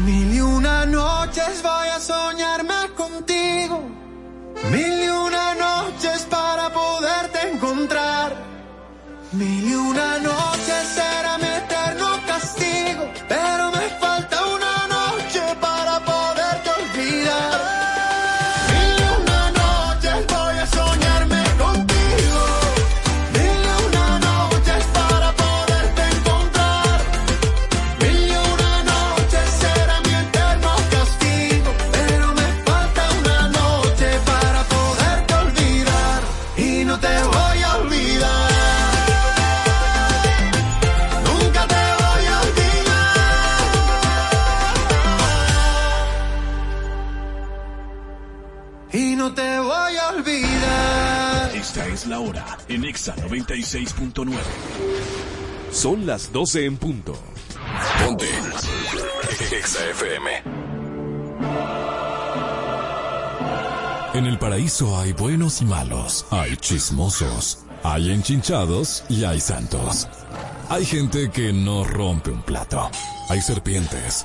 Mil y una noches voy a soñarme contigo. Mil y una noches para poderte encontrar. Mil y una noches Exa 96.9. Son las 12 en punto. Ponte. Exa FM. En el paraíso hay buenos y malos, hay chismosos, hay enchinchados y hay santos. Hay gente que no rompe un plato, hay serpientes,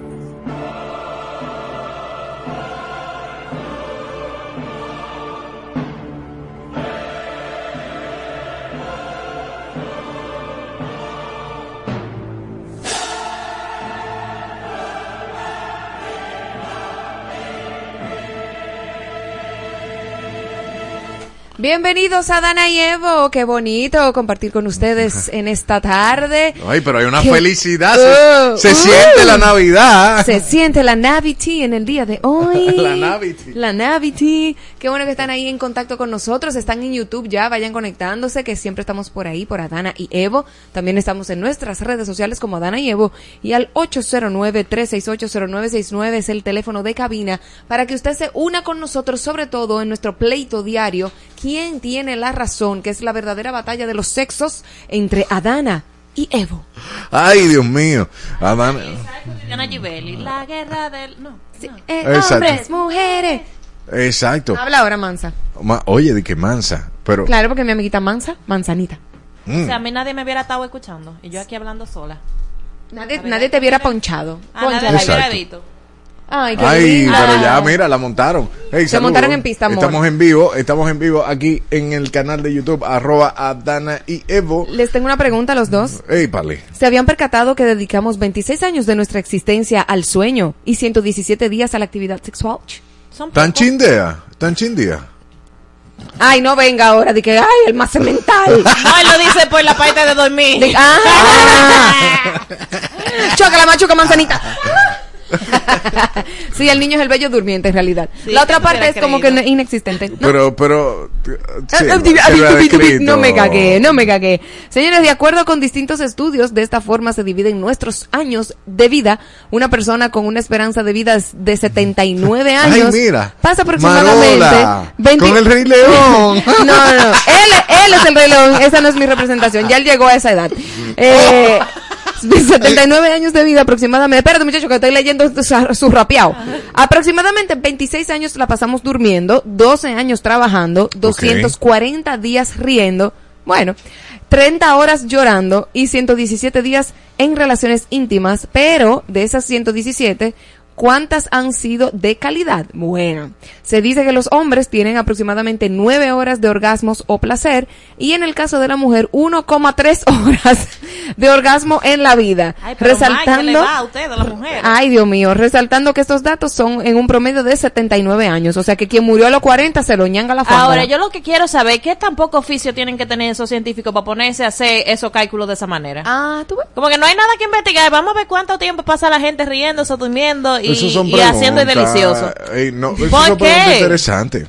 Bienvenidos a Dana y Evo, qué bonito compartir con ustedes en esta tarde. Ay, pero hay una Qué- felicidad. Uh, se se uh. siente la Navidad. Se siente la Navity en el día de hoy. La Navity. La Navity. Qué bueno que están ahí en contacto con nosotros. Están en YouTube ya, vayan conectándose, que siempre estamos por ahí, por Adana y Evo. También estamos en nuestras redes sociales como Adana y Evo. Y al 809-368-0969 es el teléfono de cabina para que usted se una con nosotros, sobre todo en nuestro pleito diario. ¿Quién tiene la razón? Que es la verdadera batalla de los sexos entre Adana y Evo. Ay, Dios mío. Adán- Diana Givelli, la guerra del... No, no. Eh, hombres, mujeres. Exacto. Habla ahora, Mansa. Ma- Oye, de que mansa. Pero. Claro, porque mi amiguita Mansa, Manzanita. mm, O sea, a mí nadie me hubiera estado escuchando. Y yo aquí hablando sola. Nadie, nadie te hubiera ponchado. Ah, nadie la hubiera Exacto. Ay, qué Ay, pero ya, mira, la montaron. Hey, Se montaron en pista, amor. Estamos en vivo, estamos en vivo aquí en el canal de YouTube, arroba Adana y Evo. Les tengo una pregunta a los dos. Ey, pale. ¿Se habían percatado que dedicamos 26 años de nuestra existencia al sueño y 117 días a la actividad sexual? Son ¿Tan chindea? ¿Tan chindea? Ay, no venga ahora de que, ay, el más mental. No, él lo dice por la parte de dormir. De- ah. Chócala, machuca, manzanita. sí, el niño es el bello durmiente en realidad. Sí, la otra parte es como que creído. inexistente. ¿no? Pero, pero. sí, Ah, ha descrito. No me cagué, no me cagué. Señores, de acuerdo con distintos estudios, de esta forma se dividen nuestros años de vida. Una persona con una esperanza de vida de 79 Ay, años mira. pasa aproximadamente Marola, 20 Con el Rey León. No, no, no. Él, él es el Rey León. Esa no es mi representación. Ya él llegó a esa edad. Eh, 79 años de vida aproximadamente. Espérate, muchacho, que estoy leyendo su, su rapeado. Aproximadamente 26 años la pasamos durmiendo, 12 años trabajando, 240 días riendo. Bueno, 30 horas llorando y 117 días en relaciones íntimas, pero de esas 117, ¿cuántas han sido de calidad? Bueno, se dice que los hombres tienen aproximadamente 9 horas de orgasmos o placer y en el caso de la mujer 1,3 horas. de orgasmo en la vida, Ay, pero Mike, ¿qué le resaltando va a usted, a la mujer? Ay, Dios mío, resaltando que estos datos son en un promedio de 79 años, o sea que quien murió a los 40 se lo ñanga la fama. Ahora, yo lo que quiero saber, ¿qué tan poco oficio tienen que tener esos científicos para ponerse a hacer esos cálculos de esa manera? Ah, tú ves. Como que no hay nada que investigar, vamos a ver cuánto tiempo pasa la gente riéndose, durmiendo y, y haciendo preguntas. delicioso. Ey, no, ¿Por qué? preguntas interesantes.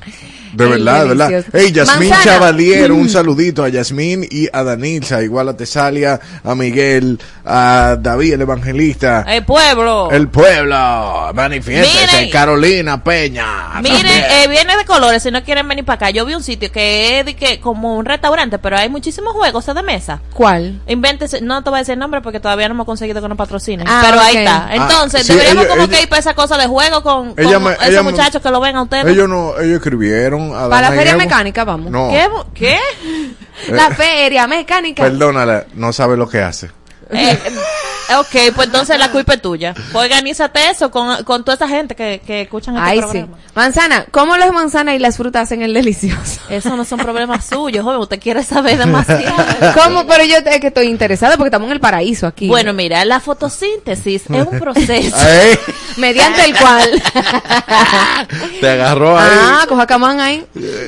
De verdad, de verdad. delicioso. Ey, Yasmín Manzana. Chavalier, un saludito a Yasmín y a Danilza, igual a Tesalia, a Miguel, a David el Evangelista, El pueblo. el pueblo, manifiéstese. Carolina Peña. Miren, eh, viene de colores si no quieren venir para acá. Yo vi un sitio que es de que, como un restaurante, pero hay muchísimos juegos de mesa. ¿Cuál? Invéntese, no te voy a decir el nombre porque todavía no hemos conseguido que nos patrocinen. Ah, pero ahí está. Entonces, Ah, sí, deberíamos como que ir para esa cosa de juego con, con me- esos me- muchachos que lo ven a ustedes. Ellos no, ellos escribieron a Para la feria mecánica, vamos. No, ¿Qué? ¿Qué? La feria mecánica. perdónala, no sabe lo que hace. Eh, eh, ok, pues entonces la culpa es tuya. Pues organízate eso con, con toda esa gente que, que escuchan este Ay, sí. programa. Manzana, ¿cómo las manzanas y las frutas hacen el delicioso? Eso no son problemas suyos, joven. Usted quiere saber demasiado. ¿Cómo? Pero yo es que estoy interesada porque estamos en el paraíso aquí. Bueno, mira, la fotosíntesis es un proceso. Mediante el cual. te agarró ahí. ah, coja camán ahí.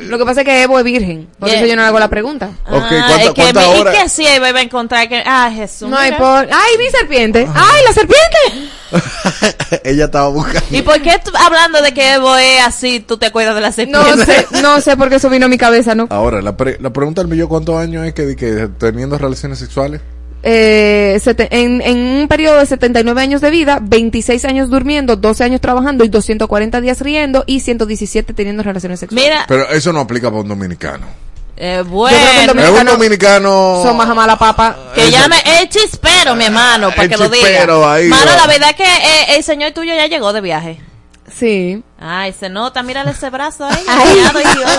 Lo que pasa es que Evo es virgen. Por Yeah. eso yo no le hago la pregunta. Ok, Ah, ¿cuánta- es que me- qué si Eva iba a encontrar? Que, ah, Jesús. No hay por. ¡Ay, mi serpiente! ¡Ay, la serpiente! Ella estaba buscando. ¿Y por qué tú- hablando de que Evo es así, tú te acuerdas de la No serpiente? sé, no sé por qué eso vino a mi cabeza, ¿no? Ahora, la, pre- la pregunta del millón, ¿cuántos años es que, teniendo relaciones sexuales? Eh, en, en un periodo de 79 años de vida, 26 años durmiendo, 12 años trabajando y 240 días riendo y 117 teniendo relaciones sexuales. Mira, Pero eso no aplica para un dominicano. Eh, Yo creo que el bueno, Es un Dominicano-. Son más a mala papa. que llame el chispero, mi hermano, para El que lo diga. chispero ahí, Mano, va. la verdad es que eh, el señor tuyo ya llegó de viaje. Sí. Ay, se nota, mírale ese brazo ahí. Ay. Ay, Dios.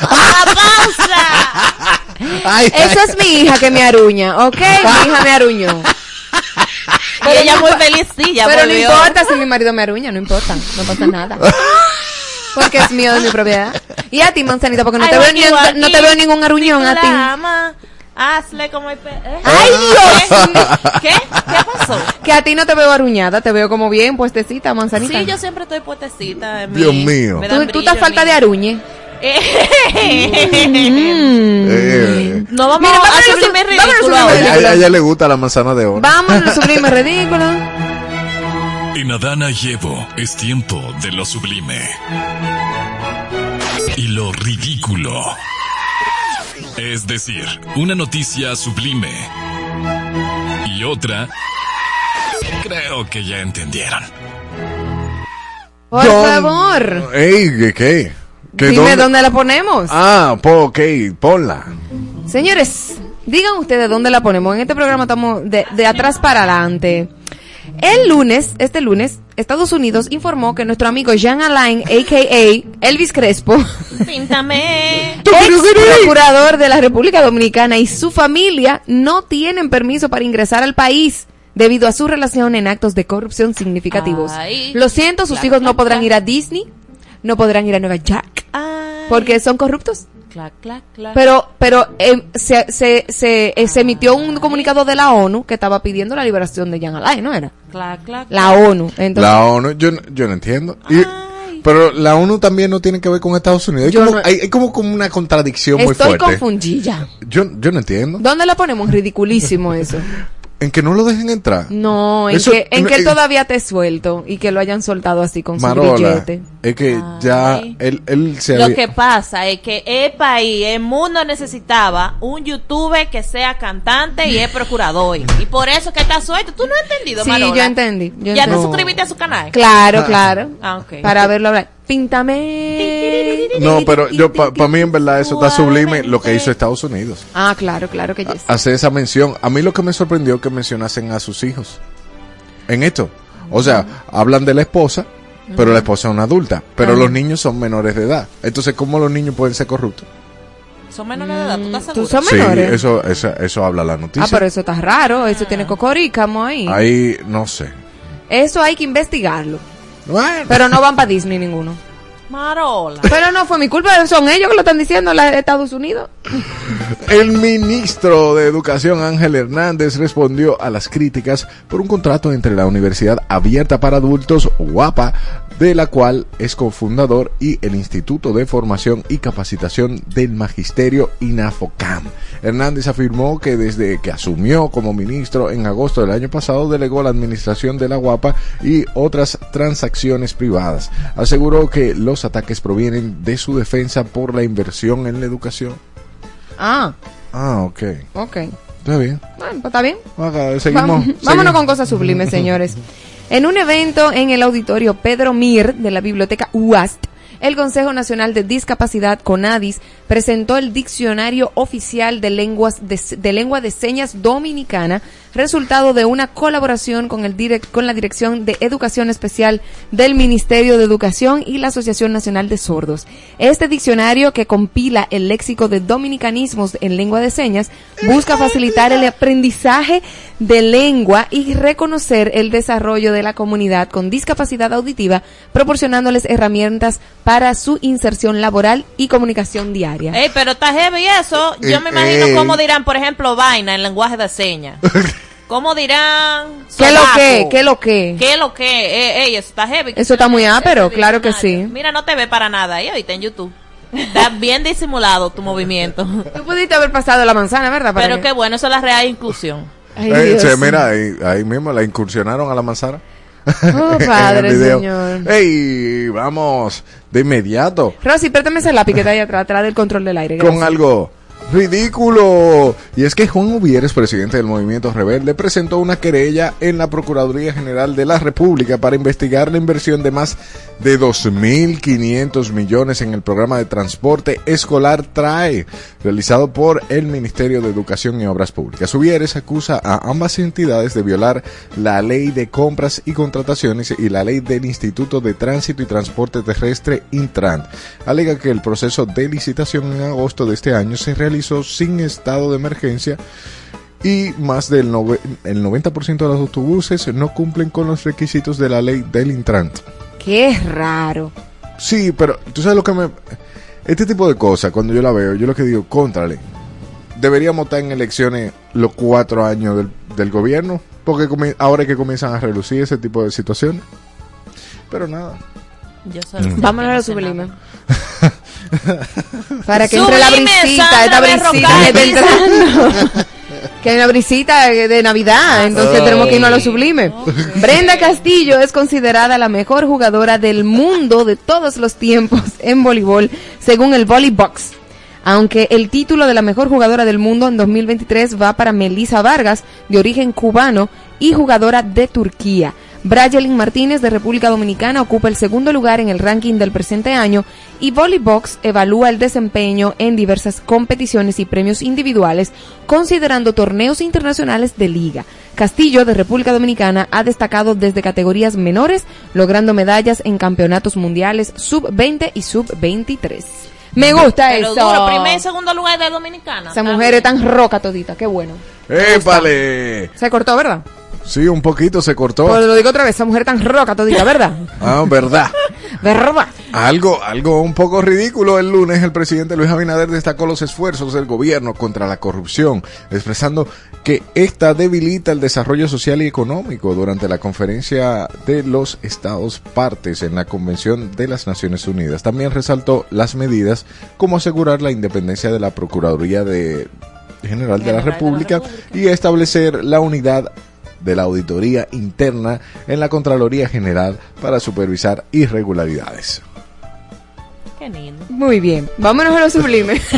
¡Una pausa! Ay, Esa es mi hija que me aruña, ¿ok? Mi hija me aruñó. Y ella muy feliz, sí, ya Pero no volvió. importa si mi marido me aruña, no importa, no pasa nada. Porque es mío de mi propiedad. Y a ti, manzanita, porque no, Ay, te, veo ni, no te veo ningún aruñón a ti. hazle como el pe... ¿eh? ¡Ay, Dios! ¿Qué? ¿Qué pasó? Que a ti no te veo aruñada, te veo como bien puestecita, manzanita. Sí, yo siempre estoy puestecita. en Dios mí. mío. Tú, tú estás falta de aruñe. Mm. Eh, No vamos Mira, a a- a ridículo a, a ella le gusta la manzana de oro. Vamos a sublime ridículo. En Adana y Evo es tiempo de lo sublime. Y lo ridículo. Es decir, una noticia sublime. Y otra... Creo que ya entendieron. Por Don- favor. Ey, ¿qué? ¿Qué? ¿Qué Dime dónde? la ponemos. Ah, po, ok, ponla. Señores, digan ustedes dónde la ponemos. En este programa estamos de, de atrás para adelante. El lunes, este lunes, Estados Unidos informó que nuestro amigo Jean Alain, a.k.a. Elvis Crespo, Píntame. ex procurador de la República Dominicana y su familia no tienen permiso para ingresar al país debido a su relación en actos de corrupción significativos. Ay. Lo siento, sus hijos no podrán ir a Disney, no podrán ir a Nueva York, Ay. porque son corruptos. Clac, clac, clac. Pero, pero eh, se, se, se, eh, se emitió un comunicado de la ONU que estaba pidiendo la liberación de Jean Alain, ¿no era? Clac, clac, La ONU. Entonces, La ONU, yo, no- yo no entiendo. Y- pero la ONU también no tiene que ver con Estados Unidos. Hay, como, no- hay, hay como, como una contradicción muy estoy fuerte. confundida. Yo, yo no entiendo. ¿Dónde la ponemos? Ridiculísimo eso. En que no lo dejen entrar. No, en Eso- que, en que él eh, todavía te suelto y que lo hayan soltado así con su Marola, grillete. es que ya él, él se Lo había- que pasa es que el país, el mundo necesitaba un youtuber que sea cantante y es procurador. Y por eso que está suelto. ¿Tú no has entendido, Sí, Marola? yo entendí. Yo ¿Ya te entendí. suscribiste a su canal? Claro, claro. Ah, ok. Para verlo hablar. Píntame. No, pero yo para mí en verdad eso está sublime lo que hizo Estados Unidos. Ah, claro, claro que yes. Hace esa mención. A mí lo que me sorprendió es que mencionasen a sus hijos. En esto. O sea, hablan de la esposa, pero la esposa es una adulta. Pero los niños son menores de edad. Entonces, ¿cómo los niños pueden ser corruptos? Son menores de edad, ¿tú estás ¿Tú seguro? son menores? Sí, eso, eso, eso habla la noticia. Ah, pero eso está raro. Eso tiene cocorícamo ahí. Ahí, no sé. Eso hay que investigarlo. Bueno, Pero no van para Disney ninguno. Marola. Pero no fue mi culpa, son ellos que lo están diciendo, de Estados Unidos. El ministro de Educación Ángel Hernández respondió a las críticas por un contrato entre la Universidad Abierta para Adultos, UAPA, de la cual es cofundador, y el Instituto de Formación y Capacitación del Magisterio INAFOCAM. Hernández afirmó que desde que asumió como ministro en agosto del año pasado delegó la administración de la UAPA y otras transacciones privadas. Aseguró que los ataques provienen de su defensa por la inversión en la educación. Ah, Ah, ok. ok. Está bien. Bueno, pues está bien. Acá, seguimos. Vámonos con cosas sublimes, señores. En un evento en el auditorio Pedro Mir de la Biblioteca UAST, el Consejo Nacional de Discapacidad, CONADIS, presentó el Diccionario Oficial de, Lenguas de, de Lengua de Señas Dominicana, resultado de una colaboración con, el direc- con la Dirección de Educación Especial del Ministerio de Educación y la Asociación Nacional de Sordos. Este diccionario, que compila el léxico de dominicanismos en lengua de señas, busca facilitar el aprendizaje de lengua y reconocer el desarrollo de la comunidad con discapacidad auditiva, proporcionándoles herramientas para su inserción laboral y comunicación diaria. Ey, pero está heavy eso. Yo me Eh, imagino ey. cómo dirán, por ejemplo, vaina en lenguaje de señas. ¿Cómo dirán? ¿Qué lo que? ¿Qué lo que? ¿Qué lo que? Eh, ey, eso está heavy. Eso está muy ápero, claro que sí. Mira, no te ve para nada ahí ahorita en YouTube. Está bien disimulado tu movimiento. Tú pudiste haber pasado la manzana, ¿verdad? Pero que- qué bueno, eso es la real inclusión. Ay, Eh, mira, ahí, ahí mismo la incursionaron a la manzana. Oh, padre, señor. Ey, vamos de inmediato Rosy, préstame ese lápiz que está ahí atrás, atrás del control del aire. con algo ridículo. Y es que Juan Uvieres, presidente del movimiento rebelde, presentó una querella en la Procuraduría General de la República para investigar la inversión de más de 2.500 millones en el programa de transporte escolar TRAE, realizado por el Ministerio de Educación y Obras Públicas. Uvieres acusa a ambas entidades de violar la ley de compras y contrataciones y la ley del Instituto de Tránsito y Transporte Terrestre Intran. Alega que el proceso de licitación en agosto de este año se realizó sin estado de emergencia y más del nove- el 90% de los autobuses no cumplen con los requisitos de la ley del Intran. Qué raro. Sí, pero tú sabes lo que me... Este tipo de cosas, cuando yo la veo, yo lo que digo, contrale. Deberíamos estar en elecciones los cuatro años del, del gobierno, porque ahora es que comienzan a relucir ese tipo de situaciones. Pero nada. Yo la Vámonos a lo sublime. Para que entre la Sublime, brisita, esta brisita que está dice. entrando. Que hay una brisita de Navidad, entonces tenemos que irnos a lo sublime. Brenda Castillo es considerada la mejor jugadora del mundo de todos los tiempos en voleibol, según el Volleybox. Aunque el título de la mejor jugadora del mundo en 2023 va para Melissa Vargas, de origen cubano y jugadora de Turquía. Brayelin Martínez de República Dominicana ocupa el segundo lugar en el ranking del presente año y Volleybox evalúa el desempeño en diversas competiciones y premios individuales, considerando torneos internacionales de liga. Castillo de República Dominicana ha destacado desde categorías menores, logrando medallas en campeonatos mundiales sub-20 y sub-23. Me gusta Pero eso. duro, primer y segundo lugar de Dominicana. Esa mujer es tan roca todita, qué bueno. ¡Épale! Se cortó, ¿verdad? Sí, un poquito se cortó. Lo digo otra vez, esa mujer tan roca todita, ¿verdad? Ah, verdad. ¿Verdad? Algo, algo un poco ridículo. El lunes el presidente Luis Abinader destacó los esfuerzos del gobierno contra la corrupción, expresando que esta debilita el desarrollo social y económico durante la conferencia de los estados partes en la Convención de las Naciones Unidas. También resaltó las medidas como asegurar la independencia de la Procuraduría de General de la República. y establecer la unidad de la auditoría interna en la Contraloría General para supervisar irregularidades. Qué lindo. Muy bien, vámonos a lo sublime.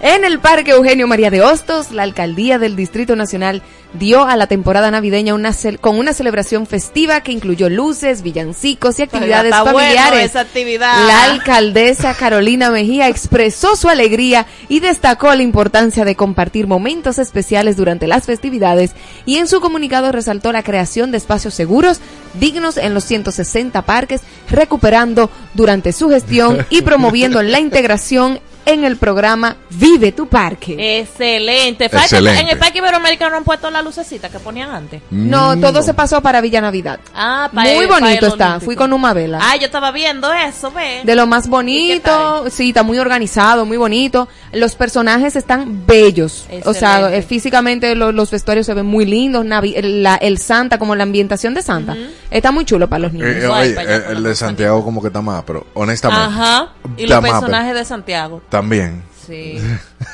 En el Parque Eugenio María de Hostos, la alcaldía del Distrito Nacional dio a la temporada navideña una con una celebración festiva que incluyó luces, villancicos y actividades bueno familiares. esa actividad. La alcaldesa Carolina Mejía expresó su alegría y destacó la importancia de compartir momentos especiales durante las festividades y en su comunicado resaltó la creación de espacios seguros, dignos en los 160 parques, recuperando durante su gestión y promoviendo la integración en el programa Vive tu Parque. Excelente. Excelente. En el Parque Iberoamericano no han puesto la lucecita que ponían antes. No, todo se pasó para Villa Navidad. Ah, pa- Muy el bonito está. Olímpico. Fui con Uma Vela. Ah, yo estaba viendo eso, ve. De lo más ¿Y qué bonito, sí, está muy organizado, muy bonito. Los personajes están bellos. O sea, eh, físicamente lo- los vestuarios se ven muy lindos. Navi- el, la- el Santa, como la ambientación de Santa, está muy chulo para los niños. Eh, eh, Guay, oye, eh, con el de Santiago como que está más, pero honestamente. Ajá. Y los personajes de Santiago. También. Sí.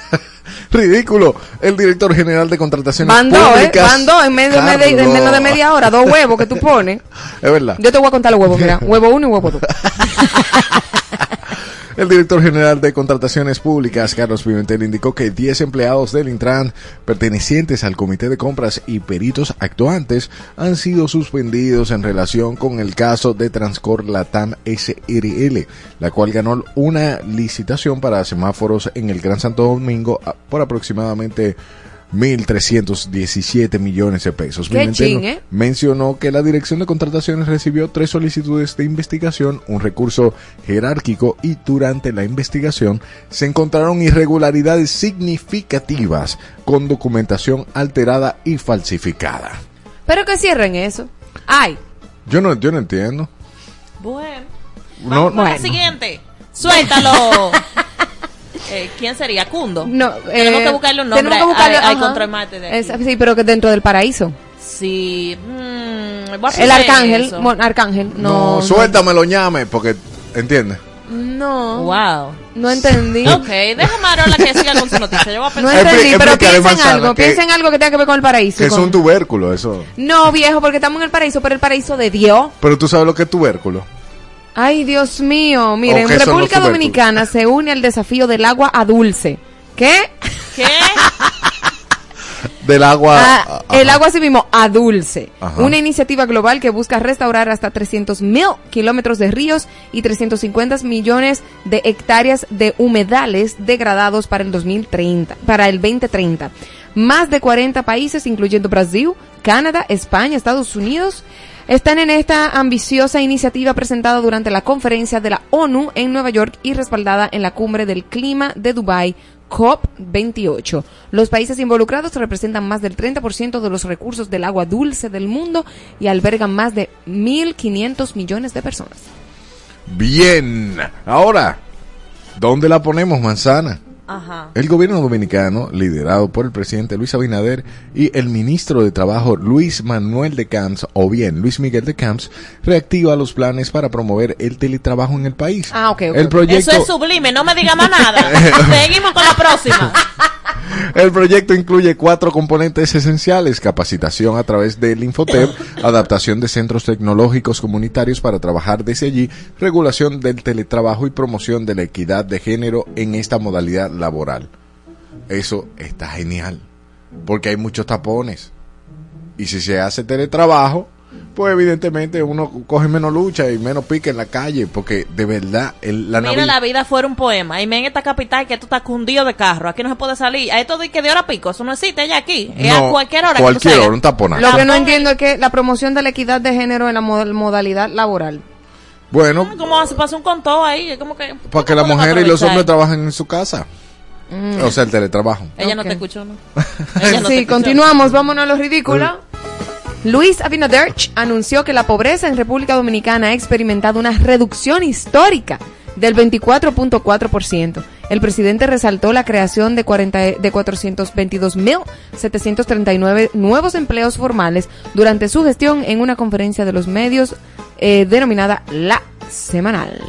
Ridículo. El director general de contrataciones Van dos, ¿eh? públicas. Van dos en, medio de media- en menos de media hora, dos huevos que tú pones. Es verdad. Yo te voy a contar los huevos, mira. Huevo uno y huevo dos. El director general de Contrataciones Públicas, Carlos Pimentel, indicó que 10 empleados del Intran pertenecientes al Comité de Compras y peritos actuantes han sido suspendidos en relación con el caso de Transcor Latam SRL, la cual ganó una licitación para semáforos en el Gran Santo Domingo por aproximadamente 1.317 millones de pesos. Qué Pimentel chin, ¿eh? mencionó que la Dirección de Contrataciones recibió tres solicitudes de investigación, un recurso jerárquico y durante la investigación se encontraron irregularidades significativas con documentación alterada y falsificada. Pero que cierren eso. Ay, Yo no, yo no entiendo. Bueno. No, Vamos a la Bueno. siguiente. Suéltalo. Eh, ¿Quién sería? Cundo. no. Tenemos eh, que buscarle un nombre tenemos que buscarle, al- al contramate de aquí. Es- sí, pero que dentro del paraíso. Sí. mm, El arcángel, eso. arcángel, no, no. suéltamelo ñame, porque, ¿entiendes? No, Wow. no entendí. Ok, deja a Marola que siga con su noticia. Yo voy a No pensar. entendí, Expli- pero piensa en algo, que- piensa en algo que tenga que ver con el paraíso. Que es un tubérculo, eso. No, viejo, porque estamos en el paraíso, pero el paraíso de Dios. Pero tú sabes lo que es tubérculo. Ay, Dios mío. Miren, ¿O qué son los República? Dominicana se une al desafío del agua a dulce. ¿Qué? ¿Qué? Del agua. Ah, el agua así mismo a dulce. Ajá. Una iniciativa global que busca restaurar hasta 300 mil kilómetros de ríos y 350 millones de hectáreas de humedales degradados para el 2030, para el 2030. Más de 40 países, incluyendo Brasil, Canadá, España, Estados Unidos, están en esta ambiciosa iniciativa presentada durante la conferencia de la ONU en Nueva York y respaldada en la cumbre del clima de Dubái COP28. Los países involucrados representan más del 30% de los recursos del agua dulce del mundo y albergan más de 1.500 millones de personas. Bien. Ahora, ¿dónde la ponemos, manzana? Ajá. El gobierno dominicano, liderado por el presidente Luis Abinader y el ministro de Trabajo Luis Manuel de Camps, o bien Luis Miguel de Camps, reactiva los planes para promover el teletrabajo en el país. Ah, ok, ok, El proyecto, Eso es sublime, no me diga más nada. Seguimos con la próxima. el proyecto incluye cuatro componentes esenciales: capacitación a través del Infotep, adaptación de centros tecnológicos comunitarios para trabajar desde allí, regulación del teletrabajo y promoción de la equidad de género en esta modalidad laboral. Eso está genial, porque hay muchos tapones. Y si se hace teletrabajo, pues evidentemente uno coge menos lucha y menos pique en la calle, porque de verdad el, la Mira, la vida fuera un poema. Y me en esta capital que tú estás cundido de carro. Aquí no se puede salir. A esto de que de hora pico. Eso no existe ya aquí. Es a cualquier hora. que tú cualquier hora, un taponazo. Lo que no entiendo es que la promoción de la equidad de género en la mod- modalidad laboral. Bueno, Como se pasa un contó ahí. es Como que. para que las ¿cómo mujeres y los hombres trabajen en su casa. O sea, el teletrabajo. Ella no te escuchó, ¿no? Ella no te sí, escuchó. continuamos, vámonos a lo ridículo. Luis Abinader anunció que la pobreza en República Dominicana ha experimentado una reducción histórica del 24.4%. El presidente resaltó la creación de, 40 de 422.739 nuevos empleos formales durante su gestión en una conferencia de los medios eh, denominada La Semanal.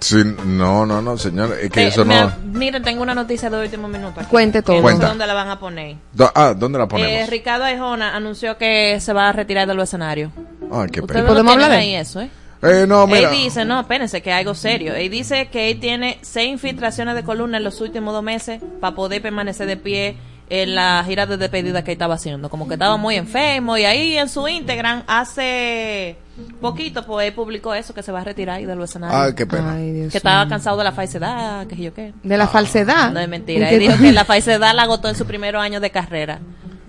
Sí, no, no, no, señor, es que Te- eso no... Miren, tengo una noticia de último minuto. aquí. Cuente todo. No sé dónde la van a poner. Do- Ah, ¿dónde la Eh, ponemos? Ricardo Arjona anunció que se va a retirar del escenario. Ay, qué pena. no ¿Podemos hablar de ahí eso, ¿eh? Eh, no, mira. Él dice, no, espérense, que es algo serio. Él dice que él tiene seis infiltraciones de columna en los últimos dos meses para poder permanecer de pie en la gira de despedida que él estaba haciendo. Como que estaba muy enfermo y ahí en su Instagram hace poquito pues él publicó eso, que se va a retirar del escenario. Ay, qué pena. Ay, Dios que estaba cansado de la falsedad, que yo qué. De la falsedad. No es mentira. ¿Y Él dijo que la falsedad la agotó en su primer año de carrera.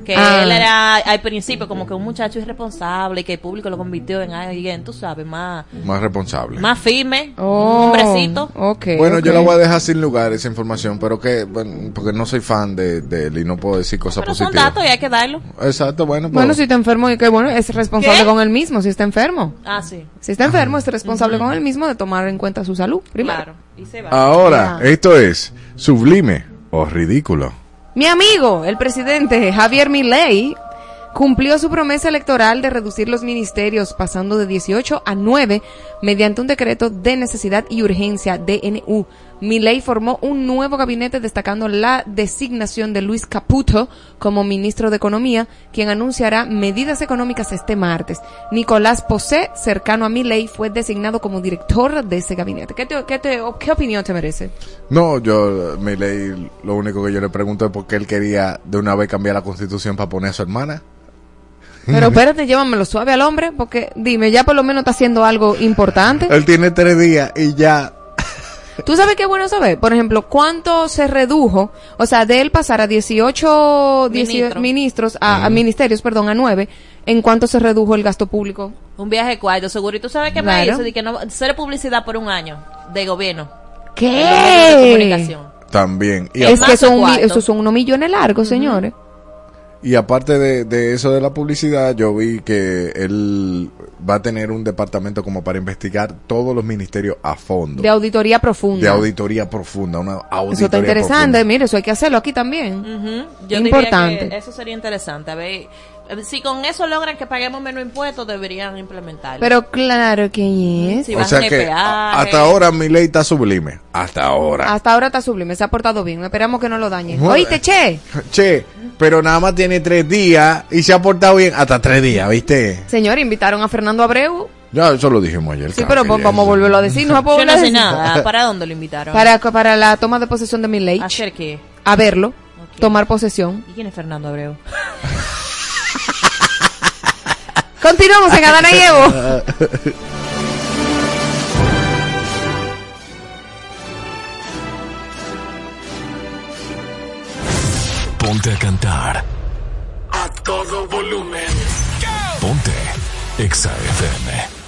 Que Ah. él era al principio como que un muchacho irresponsable y que el público lo convirtió en alguien, tú sabes, más, Más responsable. más firme, Oh, un hombrecito. ok, Bueno, yo la voy a dejar sin lugar esa información, pero que, bueno, porque no soy fan de, de él y no puedo decir cosas Pero son positivas. datos y hay que darlo. Exacto, bueno, Bueno, si está enfermo, y que bueno, es responsable ¿Qué? con él mismo, si está enfermo. Ah, sí. Si está enfermo, es responsable con él mismo de tomar en cuenta su salud, primero. Claro. Y se va. Ahora, esto es sublime o ridículo. Mi amigo, el presidente Javier Milei, cumplió su promesa electoral de reducir los ministerios pasando de 18 a 9 mediante un decreto de necesidad y urgencia DNU. Milei formó un nuevo gabinete destacando la designación de Luis Caputo como ministro de Economía, quien anunciará medidas económicas este martes. Nicolás Posé, cercano a Milei, fue designado como director de ese gabinete. ¿Qué, te- qué te- qué opinión te merece? No, yo, me leí, lo único que yo le pregunto es por qué él quería de una vez cambiar la constitución para poner a su hermana. Pero espérate, llévamelo suave al hombre, porque dime, ya por lo menos está haciendo algo importante. Él tiene tres días y ya. ¿Tú sabes qué bueno saber? Por ejemplo, ¿cuánto se redujo? O sea, de él pasar a 18 18 Ministro. ministros, a, a ministerios, perdón, a 9, ¿en cuánto se redujo el gasto público? Un viaje cuarto, seguro. ¿Y tú sabes qué Claro. me hizo? De que no, ser publicidad por un año de gobierno. Los medios de comunicación. También. Y, Es que son, un mi- cuarto. esos son unos millones largos, señores. Y aparte de, de eso de la publicidad, yo vi que él va a tener un departamento como para investigar todos los ministerios a fondo. De auditoría profunda. De auditoría profunda, una auditoría Eso está interesante, profunda. mire, eso hay que hacerlo aquí también. Ujú. Yo Importante. diría que eso sería interesante. A ver, si con eso logran que paguemos menos impuestos, deberían implementarlo. Pero claro que es. Si O sea que peaje. a- hasta ahora mi ley está sublime. Hasta ahora. Hasta ahora está sublime, se ha portado bien. Esperamos que no lo dañen. Bueno. Oíste, che. Che, pero nada más tiene tres días y se ha portado bien hasta tres días, ¿viste? Señor, invitaron a Fernando Abreu. Ya, eso lo dijimos ayer. Sí, pero vamos ya a volverlo a decir. No Yo no sé decir. nada. ¿Para dónde lo invitaron? Para, para la toma de posesión de mi ley, ¿Hacer qué? a verlo, tomar posesión. ¿Y quién es Fernando Abreu? Continuamos en Adana y Evo. Ponte a cantar. A todo volumen. Ponte Exa FM.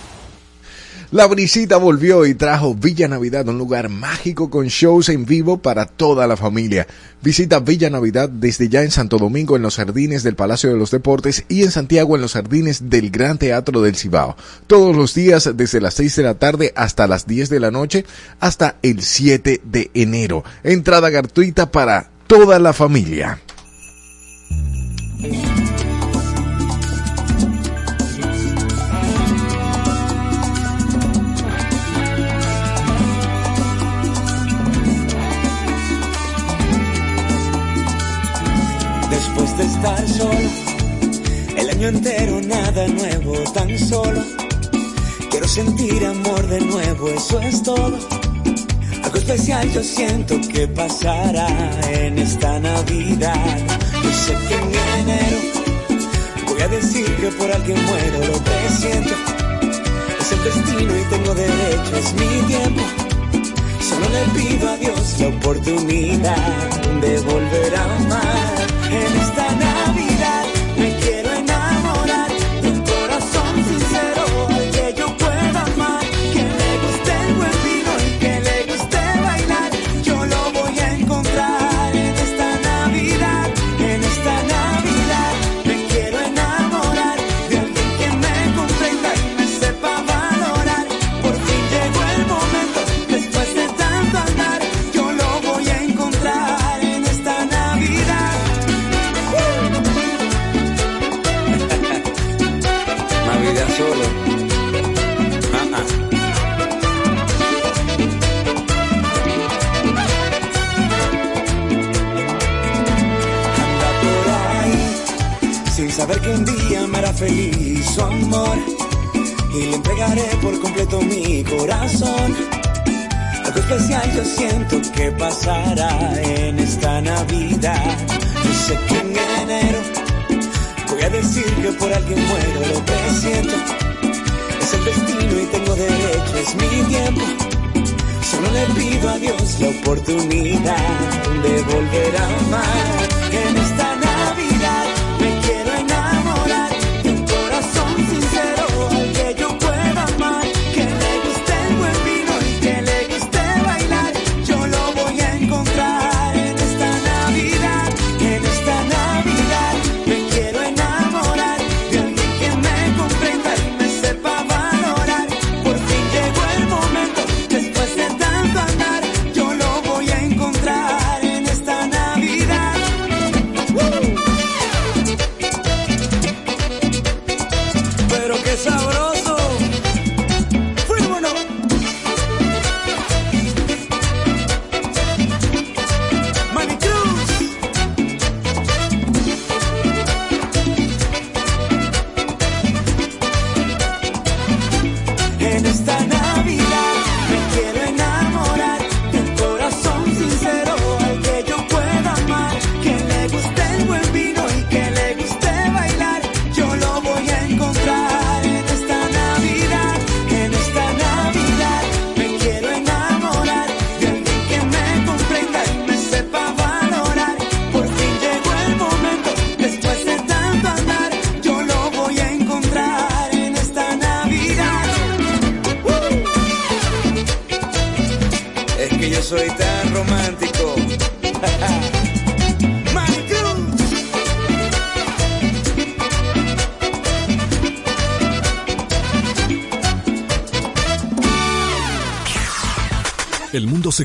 La brisita volvió y trajo Villa Navidad, un lugar mágico con shows en vivo para toda la familia. Visita Villa Navidad desde ya en Santo Domingo en los jardines del Palacio de los Deportes y en Santiago en los jardines del Gran Teatro del Cibao. Todos los días desde las 6 de la tarde hasta las 10 de la noche hasta el 7 de enero. Entrada gratuita para toda la familia. Estar solo, el año entero nada nuevo, tan solo. Quiero sentir amor de nuevo, eso es todo. Algo especial yo siento que pasará en esta Navidad. Yo sé que en enero voy a decir que por alguien muero, lo que siento. Es el destino y tengo derecho, es mi tiempo. Solo le pido a Dios la oportunidad de volver a amar. En esta Navidad por completo mi corazón. Algo especial yo siento que pasará en esta Navidad. Yo sé que en enero voy a decir que por alguien muero lo que siento. Es el destino y tengo derecho, es mi tiempo. Solo le pido a Dios la oportunidad de volver a amar. En esta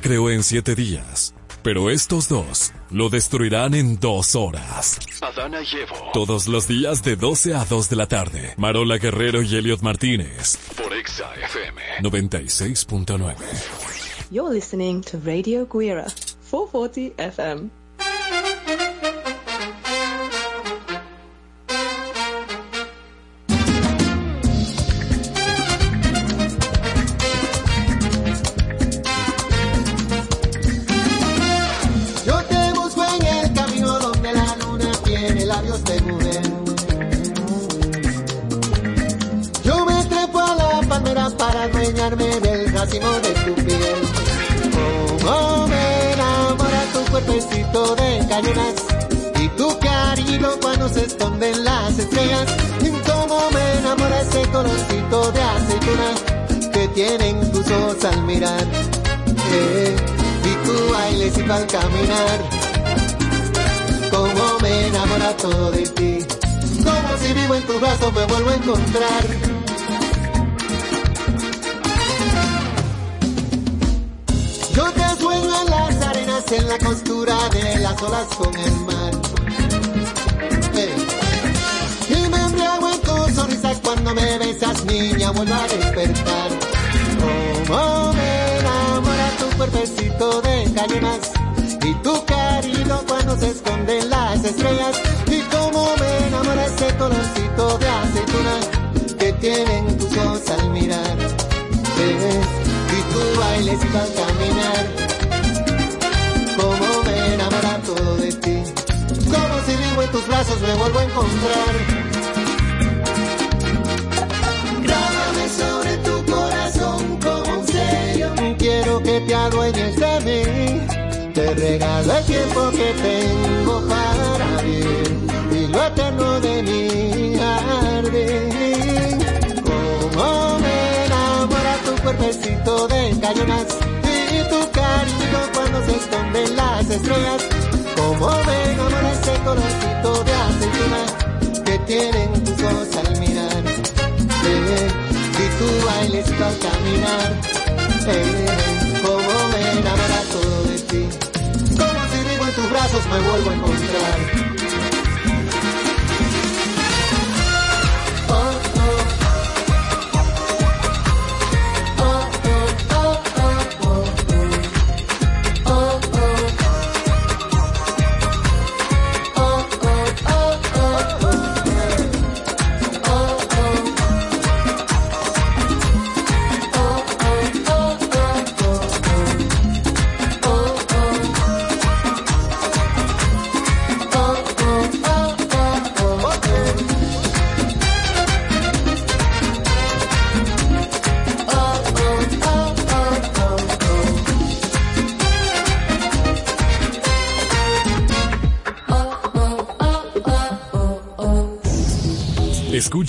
creó en siete días, pero estos dos lo destruirán en dos horas. Adana y Evo. Todos los días de 12 a 2 de la tarde. Marola Guerrero y Elliot Martínez. Por Exa FM. 96.9. You're listening to Radio Guira, 440 FM. Mirar. Eh, y tu bailes y al caminar. Como me enamora todo de ti. Como si vivo en tus brazos me vuelvo a encontrar. Yo te sueño en las arenas, en la costura de las olas con el mar. Eh. Y me embriago en tu sonrisa cuando me besas, niña, vuelvo a despertar. Tu de cañonas y tu cariño cuando se esconden las estrellas. Y como me enamora ese colorcito de aceituna que tienen tus ojos al mirar. Eh, y tu tu al caminar. Como me enamora todo de ti. Como si vivo en tus brazos me vuelvo a encontrar. Sobre tu corazón como un sello. Quiero que te adueñes. Te regalo el tiempo que tengo para vivir y lo eterno de mi jardín. Como me enamora tu cuerpecito de cañonas y tu cariño cuando se esconden las estrellas. Como me enamora ese colorcito de aceituna que tienen tus ojos al mirar. Eh, y tu tu al caminar. Eh, como me enamora todo tus brazos me vuelvo a encontrar.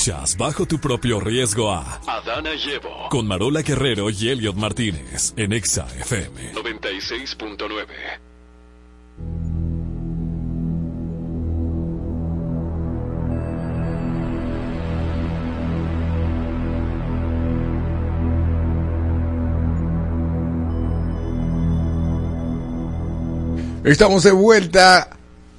Escuchas bajo tu propio riesgo a Adana y Evo. con Marola Guerrero y Elliot Martínez en Exa FM. 96.9. Estamos de vuelta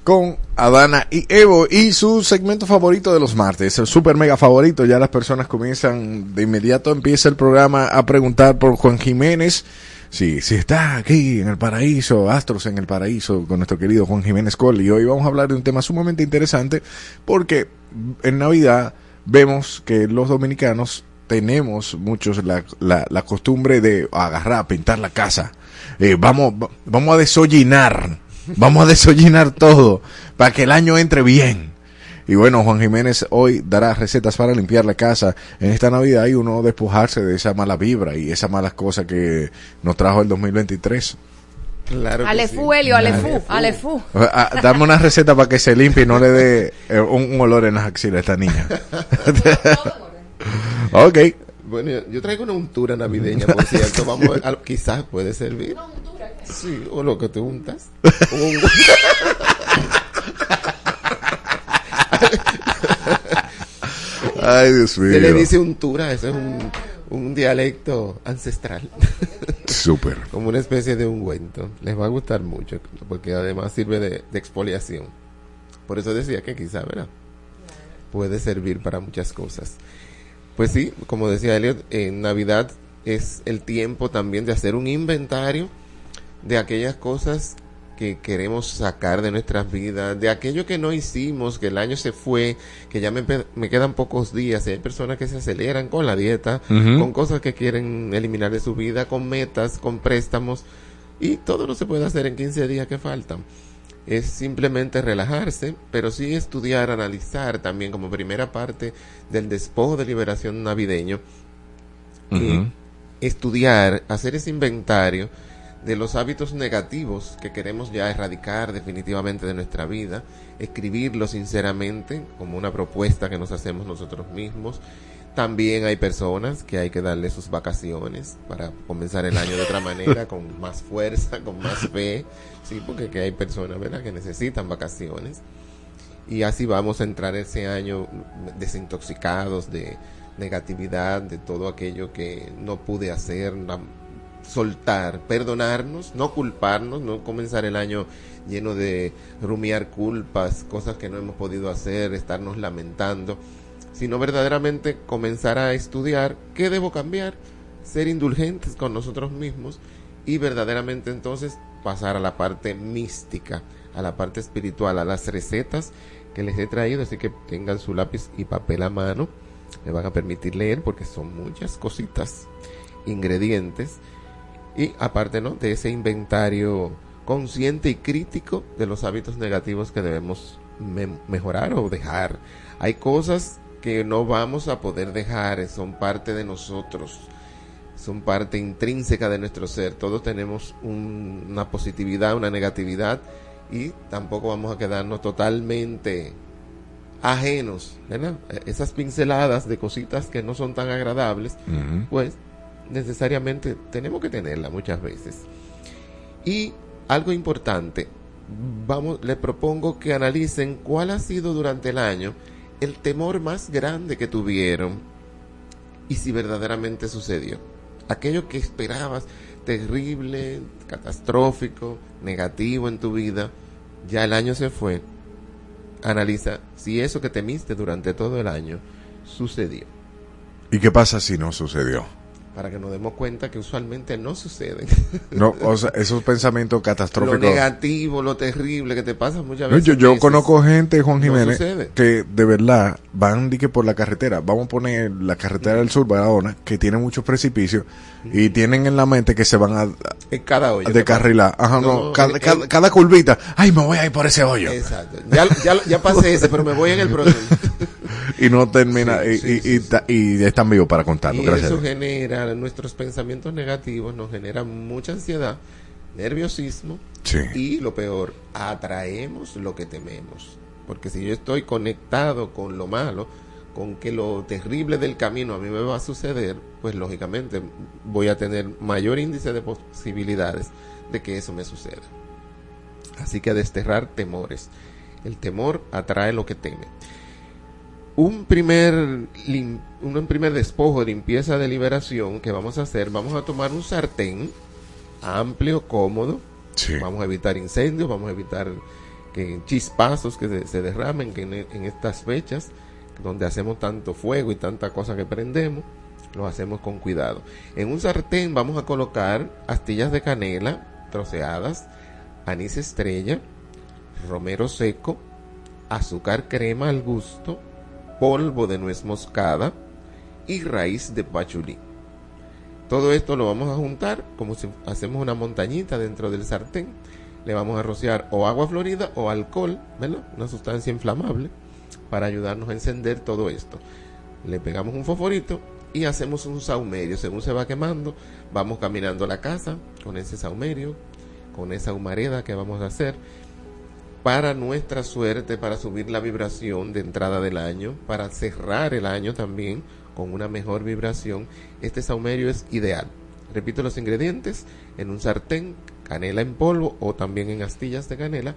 con Adana y Evo y su segmento favorito de los martes, el super mega favorito. Ya las personas comienzan, de inmediato empieza el programa a preguntar por Juan Jiménez. Sí, si está aquí en el paraíso, Astros en el paraíso, con nuestro querido Juan Jiménez Cole. Y hoy vamos a hablar de un tema sumamente interesante porque en Navidad vemos que los dominicanos tenemos muchos la, la, la costumbre de agarrar, pintar la casa. Eh, vamos, va- vamos a desollinar, vamos a desollinar todo para que el año entre bien. Y bueno, Juan Jiménez hoy dará recetas para limpiar la casa en esta Navidad y uno despojarse de esa mala vibra y esas malas cosas que nos trajo el 2023. Claro Alefu, sí. Helio, Alefu, Alefu. Ah, Dame una receta para que se limpie y no le dé eh, un, un olor en las axilas a esta niña. ok. Bueno, yo, traigo una untura navideña, por cierto. Vamos a ver, quizás puede servir. Sí, o lo que te untas. Ay, Dios mío. Se le dice untura, eso es un, un dialecto ancestral. Súper. Como una especie de ungüento. Les va a gustar mucho, porque además sirve de, de exfoliación. Por eso decía que quizá, ¿verdad? Puede servir para muchas cosas. Pues sí, como decía Elliot, en Navidad es el tiempo también de hacer un inventario de aquellas cosas que queremos sacar de nuestras vidas, de aquello que no hicimos, que el año se fue, que ya me, me quedan pocos días, y hay personas que se aceleran con la dieta, con cosas que quieren eliminar de su vida, con metas, con préstamos, y todo no se puede hacer en 15 días que faltan. Es simplemente relajarse, pero sí estudiar, analizar también como primera parte del despojo de liberación navideño, Ujú. estudiar, hacer ese inventario de los hábitos negativos que queremos ya erradicar definitivamente de nuestra vida, escribirlo sinceramente como una propuesta que nos hacemos nosotros mismos. También hay personas que hay que darle sus vacaciones para comenzar el año de otra manera, con más fuerza, con más fe, sí, porque que hay personas, ¿verdad?, que necesitan vacaciones y así vamos a entrar ese año desintoxicados de negatividad, de todo aquello que no pude hacer, soltar, perdonarnos, no culparnos, no comenzar el año lleno de rumiar culpas, cosas que no hemos podido hacer, estarnos lamentando, sino verdaderamente comenzar a estudiar qué debo cambiar, ser indulgentes con nosotros mismos y verdaderamente entonces pasar a la parte mística, a la parte espiritual, a las recetas que les he traído, así que tengan su lápiz y papel a mano, me van a permitir leer porque son muchas cositas, ingredientes, y aparte ¿no? de ese inventario consciente y crítico de los hábitos negativos que debemos me- mejorar o dejar. Hay cosas que no vamos a poder dejar, son parte de nosotros, son parte intrínseca de nuestro ser. Todos tenemos un- una positividad, una negatividad y tampoco vamos a quedarnos totalmente ajenos, ¿verdad? Eh, Esas pinceladas de cositas que no son tan agradables, pues necesariamente tenemos que tenerla muchas veces. Y algo importante, vamos, les propongo que analicen cuál ha sido durante el año el temor más grande que tuvieron y si verdaderamente sucedió. Aquello que esperabas terrible, catastrófico, negativo en tu vida, ya el año se fue. Analiza si eso que temiste durante todo el año sucedió. ¿Y qué pasa si no sucedió? Para que nos demos cuenta que usualmente no sucede. No, o sea, esos pensamientos lo catastróficos. negativo, lo terrible que te pasa muchas No, veces. yo, conozco gente, Juan Jiménez, que de verdad van que por la carretera. Vamos a poner la carretera del sur, Barahona, que tiene muchos precipicios y tienen en la mente que se van a, En cada hoyo. a descarrilar. Ajá, no, No, cada, cada- cada curvita. Ay, me voy a ir por ese hoyo. Exacto. Ya, ya, ya pasé ese, pero me voy en el próximo. Y no termina, Sí, y, sí, y, sí, y sí. ta- y están vivos para contarlo. Y Gracias. eso genera, nuestros pensamientos negativos nos generan mucha ansiedad, nerviosismo y lo peor, atraemos lo que tememos. Porque si yo estoy conectado con lo malo, con que lo terrible del camino a mí me va a suceder, pues lógicamente voy a tener mayor índice de posibilidades de que eso me suceda. Así que a desterrar temores. El temor atrae lo que teme. Un primer, un primer despojo, limpieza de liberación que vamos a hacer, vamos a tomar un sartén amplio, cómodo, Sí. vamos a evitar incendios, vamos a evitar que chispazos que se, se derramen que en, en estas fechas donde hacemos tanto fuego y tanta cosa que prendemos, lo hacemos con cuidado. En un sartén vamos a colocar astillas de canela troceadas, anís estrella, romero seco, azúcar crema al gusto, polvo de nuez moscada y raíz de pachulí. Todo esto lo vamos a juntar como si hacemos una montañita dentro del sartén. Le vamos a rociar o agua florida o alcohol, ¿verdad? Una sustancia inflamable para ayudarnos a encender todo esto. Le pegamos un fosforito y hacemos un saumerio. Según se va quemando, vamos caminando a la casa con ese saumerio, con esa humareda que vamos a hacer para nuestra suerte, para subir la vibración de entrada del año, para cerrar el año también con una mejor vibración. Este saumerio es ideal. Repito los ingredientes, en un sartén canela en polvo o también en astillas de canela,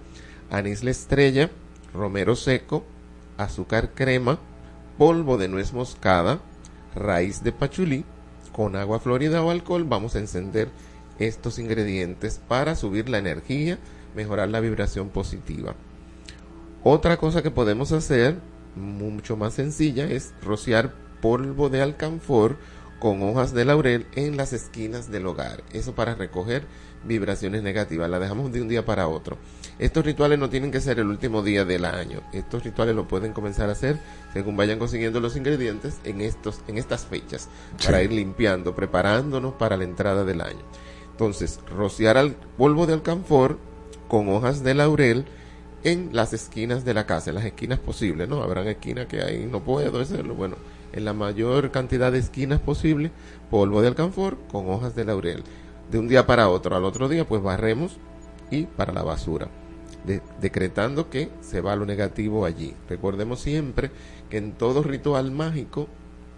anís la estrella, romero seco, azúcar crema, polvo de nuez moscada, raíz de pachulí, con agua florida o alcohol vamos a encender estos ingredientes para subir la energía, mejorar la vibración positiva. Otra cosa que podemos hacer, mucho más sencilla, es rociar polvo de alcanfor con hojas de laurel en las esquinas del hogar. Eso para recoger vibraciones negativas. La dejamos de un día para otro. Estos rituales no tienen que ser el último día del año. Estos rituales lo pueden comenzar a hacer según vayan consiguiendo los ingredientes en estos en estas fechas para ir limpiando, preparándonos para la entrada del año. Entonces, rociar al polvo de alcanfor con hojas de laurel en las esquinas de la casa, en las esquinas posibles, ¿no? Habrán esquinas que ahí no puedo hacerlo. Bueno, en la mayor cantidad de esquinas posible, polvo de alcanfor con hojas de laurel. De un día para otro, al otro día, pues barremos y para la basura. De- decretando que se va lo negativo allí. Recordemos siempre que en todo ritual mágico,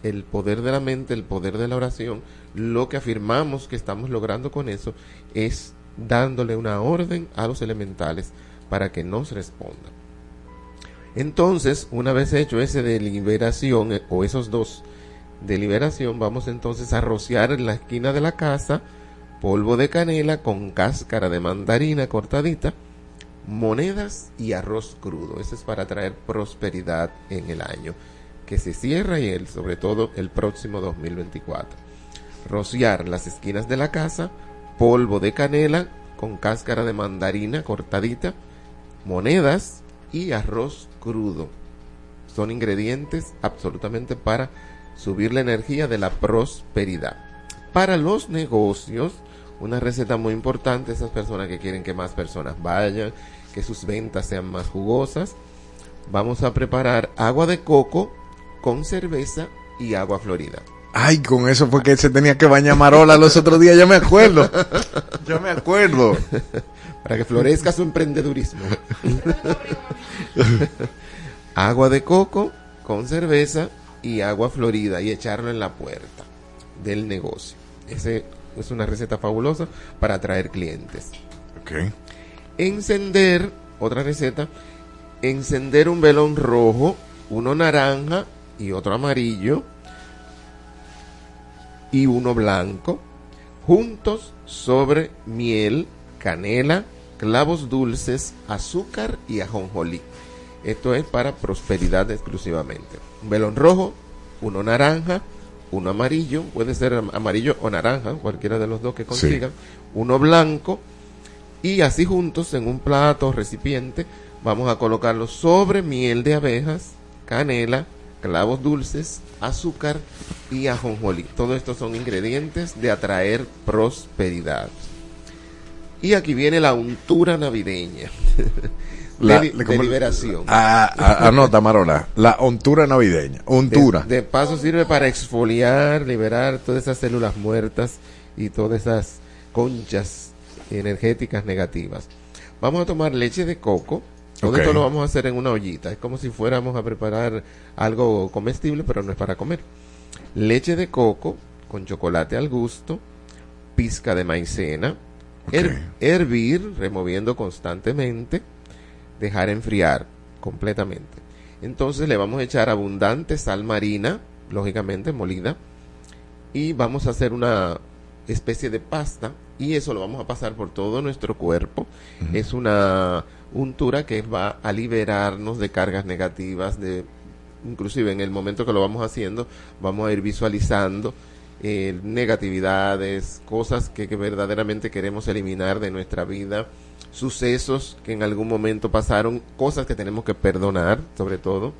el poder de la mente, el poder de la oración, lo que afirmamos que estamos logrando con eso es dándole una orden a los elementales para que nos respondan. Entonces, una vez hecho ese de liberación, eh, o esos dos de liberación, vamos entonces a rociar en la esquina de la casa polvo de canela con cáscara de mandarina cortadita, monedas y arroz crudo. Eso es para traer prosperidad en el año que se cierra y el, sobre todo el próximo 2024. Rociar las esquinas de la casa, polvo de canela con cáscara de mandarina cortadita, monedas y arroz crudo. Son ingredientes absolutamente para subir la energía de la prosperidad. Para los negocios, una receta muy importante, esas personas que quieren que más personas vayan, que sus ventas sean más jugosas, vamos a preparar agua de coco con cerveza y agua florida. Ay, con eso fue que se tenía que bañar Marola los otros días, ya me acuerdo. Ya me acuerdo. Para que florezca su emprendedurismo. agua de coco con cerveza y agua florida y echarlo en la puerta del negocio. Ese es una receta fabulosa para atraer clientes. Ok. Encender, otra receta, encender un velón rojo, uno naranja y otro amarillo y uno blanco, juntos sobre miel, canela, clavos dulces, azúcar y ajonjolí. Esto es para prosperidad exclusivamente. Un velón rojo, uno naranja, uno amarillo, puede ser am- amarillo o naranja, cualquiera de los dos que consigan, uno blanco, y así juntos en un plato o recipiente vamos a colocarlo sobre miel de abejas, canela, clavos dulces, azúcar y ajonjolí. Todo esto son ingredientes de atraer prosperidad. Y aquí viene la untura navideña. La- de, de liberación. Ah, ah, anota, Marola. La ontura navideña. Untura. De, de paso sirve para exfoliar, liberar todas esas células muertas y todas esas conchas energéticas negativas. Vamos a tomar leche de coco. Todo esto lo vamos a hacer en una ollita. Es como si fuéramos a preparar algo comestible, pero no es para comer. Leche de coco con chocolate al gusto, pizca de maicena, her- hervir removiendo constantemente, dejar enfriar completamente. Entonces le vamos a echar abundante sal marina, lógicamente molida, y vamos a hacer una especie de pasta y eso lo vamos a pasar por todo nuestro cuerpo. Es una untura que va a liberarnos de cargas negativas, de inclusive en el momento que lo vamos haciendo, vamos a ir visualizando eh, negatividades, cosas que, verdaderamente queremos eliminar de nuestra vida, sucesos que en algún momento pasaron, cosas que tenemos que perdonar, sobre todo.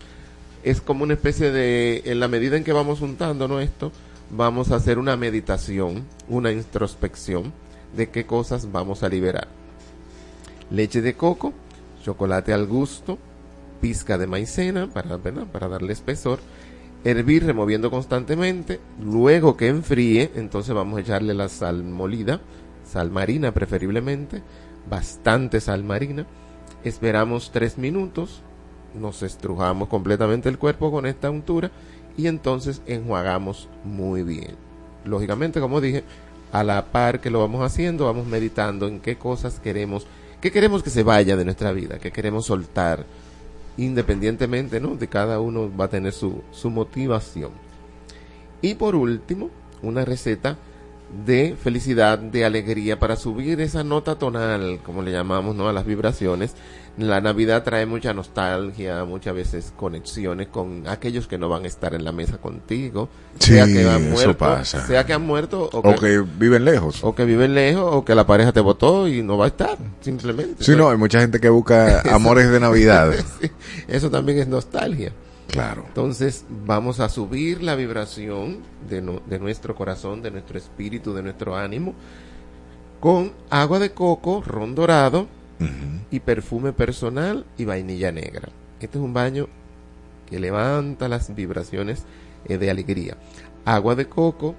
Es como una especie de, en la medida en que vamos juntando ¿no? esto, vamos a hacer una meditación, una introspección de qué cosas vamos a liberar. Leche de coco, chocolate al gusto, pizca de maicena para, para darle espesor, hervir removiendo constantemente, luego que enfríe, entonces vamos a echarle la sal molida, sal marina preferiblemente, bastante sal marina, esperamos tres minutos, nos estrujamos completamente el cuerpo con esta untura y entonces enjuagamos muy bien. Lógicamente, como dije, a la par que lo vamos haciendo, vamos meditando en qué cosas queremos, qué queremos que se vaya de nuestra vida, qué queremos soltar, independientemente, ¿no? De cada uno va a tener su, su motivación. Y por último, una receta de felicidad, de alegría, para subir esa nota tonal, como le llamamos, ¿no? A las vibraciones. La Navidad trae mucha nostalgia, muchas veces conexiones con aquellos que no van a estar en la mesa contigo. Sí, sea que han eso muerto, pasa. Sea que han muerto o, O que viven lejos. o que viven lejos o que la pareja te votó y no va a estar, simplemente. Sí, no, hay mucha gente que busca amores de Navidad. Sí, Eso también es nostalgia. Claro. Entonces vamos a subir la vibración de, nu- de nuestro corazón, de nuestro espíritu, de nuestro ánimo, con agua de coco, ron dorado y perfume personal y vainilla negra. Este es un baño que levanta las vibraciones eh, de alegría. Agua de coco,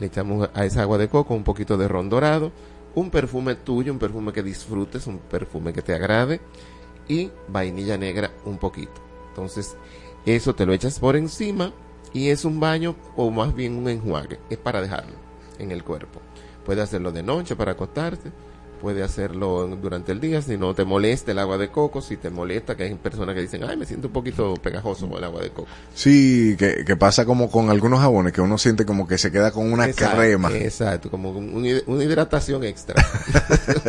le echamos a esa agua de coco un poquito de ron dorado, un perfume tuyo, un perfume que disfrutes, un perfume que te agrade y vainilla negra un poquito. Entonces, eso te lo echas por encima y es un baño o más bien un enjuague. Es para dejarlo en el cuerpo. Puede hacerlo de noche para acostarte, puede hacerlo durante el día si no te molesta el agua de coco, si te molesta que hay personas que dicen, ay, me siento un poquito pegajoso con el agua de coco. Sí, que, que pasa como con algunos jabones, que uno siente como que se queda con una Exacto, crema. Exacto, como un- una hidratación extra.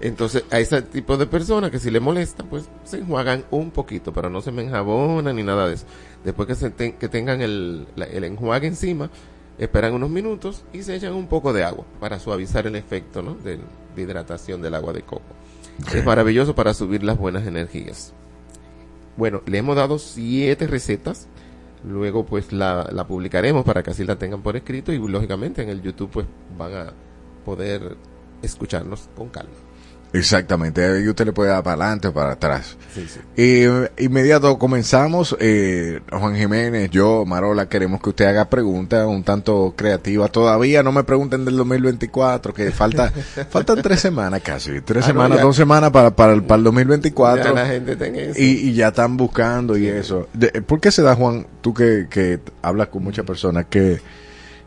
Entonces, a ese tipo de personas que si le molesta, pues se enjuagan un poquito, pero no se me enjabonan ni nada de eso. Después que, se ten- que tengan el, la- el enjuague encima, esperan unos minutos y se echan un poco de agua para suavizar el efecto ¿no? de, de hidratación del agua de coco. Es maravilloso para subir las buenas energías. Bueno, le hemos dado siete recetas. Luego pues la, la publicaremos para que así la tengan por escrito y lógicamente en el YouTube pues van a poder escucharnos con calma. Exactamente, ahí usted le puede dar para adelante o para atrás. Sí, sí. Eh, inmediato comenzamos. eh, Juan Jiménez, yo, Marola, queremos que usted haga preguntas un tanto creativas. Todavía no me pregunten del 2024, que falta faltan tres semanas casi. Tres Ah, no, semanas, ya. dos semanas para, para, el, para el 2024. Ya la gente tenga eso. y, y ya están buscando y eso. De- ¿Por qué se da, Juan, tú que, que hablas con muchas personas, que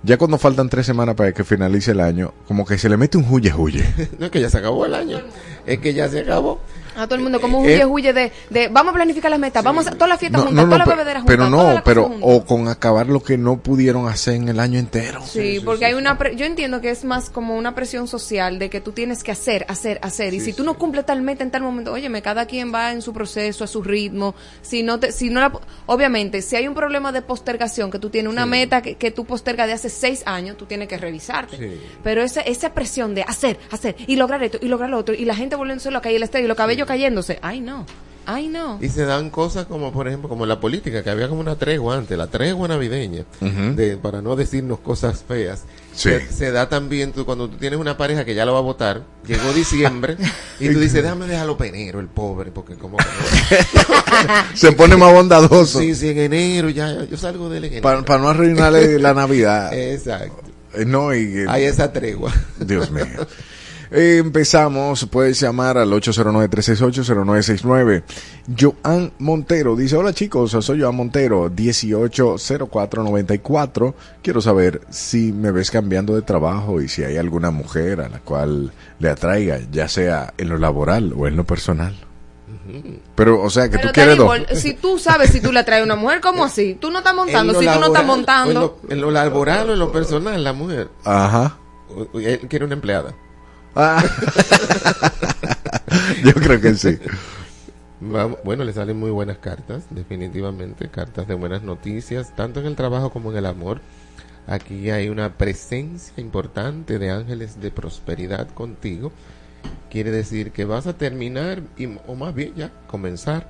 ya cuando faltan tres semanas para que finalice el año, como que se le mete un huye huye? No es que ya se acabó el año, es que ya se acabó. A todo el mundo, como un Eh, huye huye de, de vamos a planificar las metas, vamos a todas las fiestas No, juntas, no, no, todas las bebederas juntas, pero no, pero juntas. o con acabar lo que no pudieron hacer en el año entero. Sí, porque hay una pre- yo entiendo que es más como una presión social de que tú tienes que hacer, hacer, hacer y si tú no cumples tal meta en tal momento, óyeme, cada quien va en su proceso, a su ritmo, si no te si no la obviamente, si hay un problema de postergación que tú tienes una meta que, que tú postergas de hace seis años, tú tienes que revisarte. Sí. Pero esa esa presión de hacer, hacer y lograr esto y lograr lo otro y la gente volviéndose loca y el estrés y los cabellos cayéndose, ay no. Ay no. Y se dan cosas como, por ejemplo, como en la política, que había como una tregua antes, la tregua navideña, de, para no decirnos cosas feas. Sí. Se, se da también tú, cuando tú tienes una pareja que ya lo va a votar, llegó diciembre, y tú dices, déjame dejarlo penero, el pobre, porque como Se pone más bondadoso Sí, sí, en enero, ya, yo salgo de él en enero. para no arruinarle la Navidad. Exacto. Eh, no, y, Hay esa tregua. Dios mío. Eh, empezamos, puedes llamar al 809-368-0969. Joan Montero dice, hola chicos, soy Joan Montero, 180494. Quiero saber si me ves cambiando de trabajo y si hay alguna mujer a la cual le atraiga, ya sea en lo laboral o en lo personal. Pero, o sea, que Pero tú quieres dos. Si tú sabes si tú le traes una mujer, ¿cómo así? Tú no estás montando, si tú no estás laboral, montando. En lo, en lo laboral o en lo personal, la mujer. Ajá. Él quiere una empleada. Ah. Yo creo que sí. Bueno, le salen muy buenas cartas, definitivamente, cartas de buenas noticias, tanto en el trabajo como en el amor. Aquí hay una presencia importante de ángeles de prosperidad contigo. Quiere decir que vas a terminar, y, o más bien ya, comenzar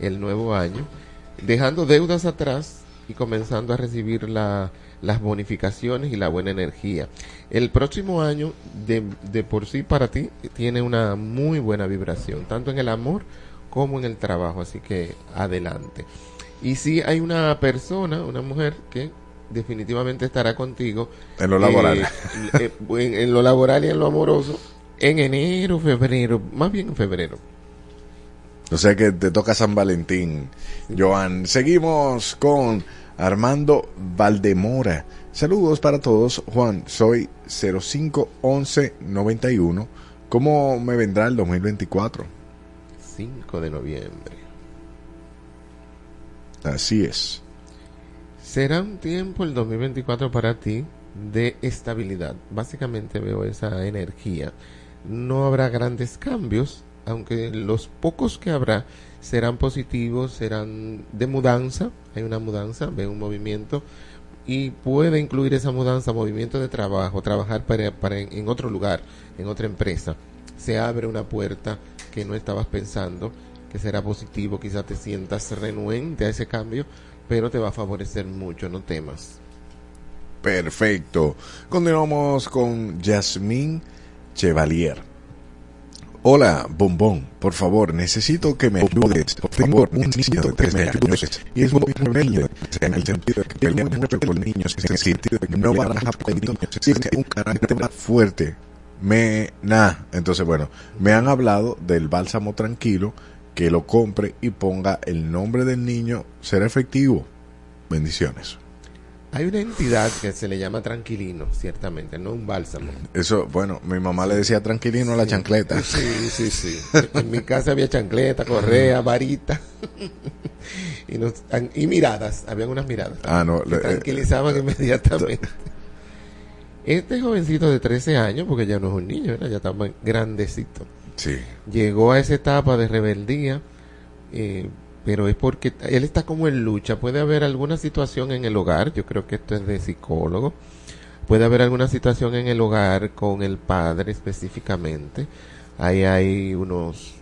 el nuevo año, dejando deudas atrás y comenzando a recibir la- las bonificaciones y la buena energía. El próximo año, de, de por sí para ti, tiene una muy buena vibración, tanto en el amor como en el trabajo, así que adelante. Y si hay una persona, una mujer que definitivamente estará contigo En lo laboral. eh, eh, en, en lo laboral y en lo amoroso en enero, febrero, más bien en febrero. O sea que te toca San Valentín, Joan. Seguimos con Armando Valdemora. Saludos para todos, Juan, soy 051191. ¿Cómo me vendrá el 2024? 5 de noviembre. Así es. Será un tiempo el 2024 para ti de estabilidad. Básicamente veo esa energía. No habrá grandes cambios, aunque los pocos que habrá serán positivos, serán de mudanza. Hay una mudanza, veo un movimiento y puede incluir esa mudanza, movimiento de trabajo, trabajar para, en otro lugar, en otra empresa. Se abre una puerta que no estabas pensando, que será positivo, quizás te sientas renuente a ese cambio, pero te va a favorecer mucho, no temas. Perfecto. Continuamos con Yasmín Chevalier. Hola, bombón, por favor, necesito que me ayudes. Tengo un niño de 13 años y es muy rebelde en el sentido de que con niños, en el sentido de que no baraja con niños, tiene un carácter fuerte. Me, nah, entonces bueno, me han hablado del bálsamo tranquilo, que lo compre y ponga el nombre del niño, será efectivo. Bendiciones. Hay una entidad que se le llama tranquilino, ciertamente, no un bálsamo. Eso, bueno, mi mamá le decía tranquilino a la chancleta. Sí, sí, sí. En mi casa había chancleta, correa, varita. y, nos- y miradas, habían unas miradas. Ah, no, que le- tranquilizaban inmediatamente. Este jovencito de 13 años, porque ya no es un niño, ¿verdad? ya está grandecito, Sí. llegó a esa etapa de rebeldía, eh, pero es porque él está como en lucha. Puede haber alguna situación en el hogar, yo creo que esto es de psicólogo. Puede haber alguna situación en el hogar con el padre específicamente. Ahí hay unos,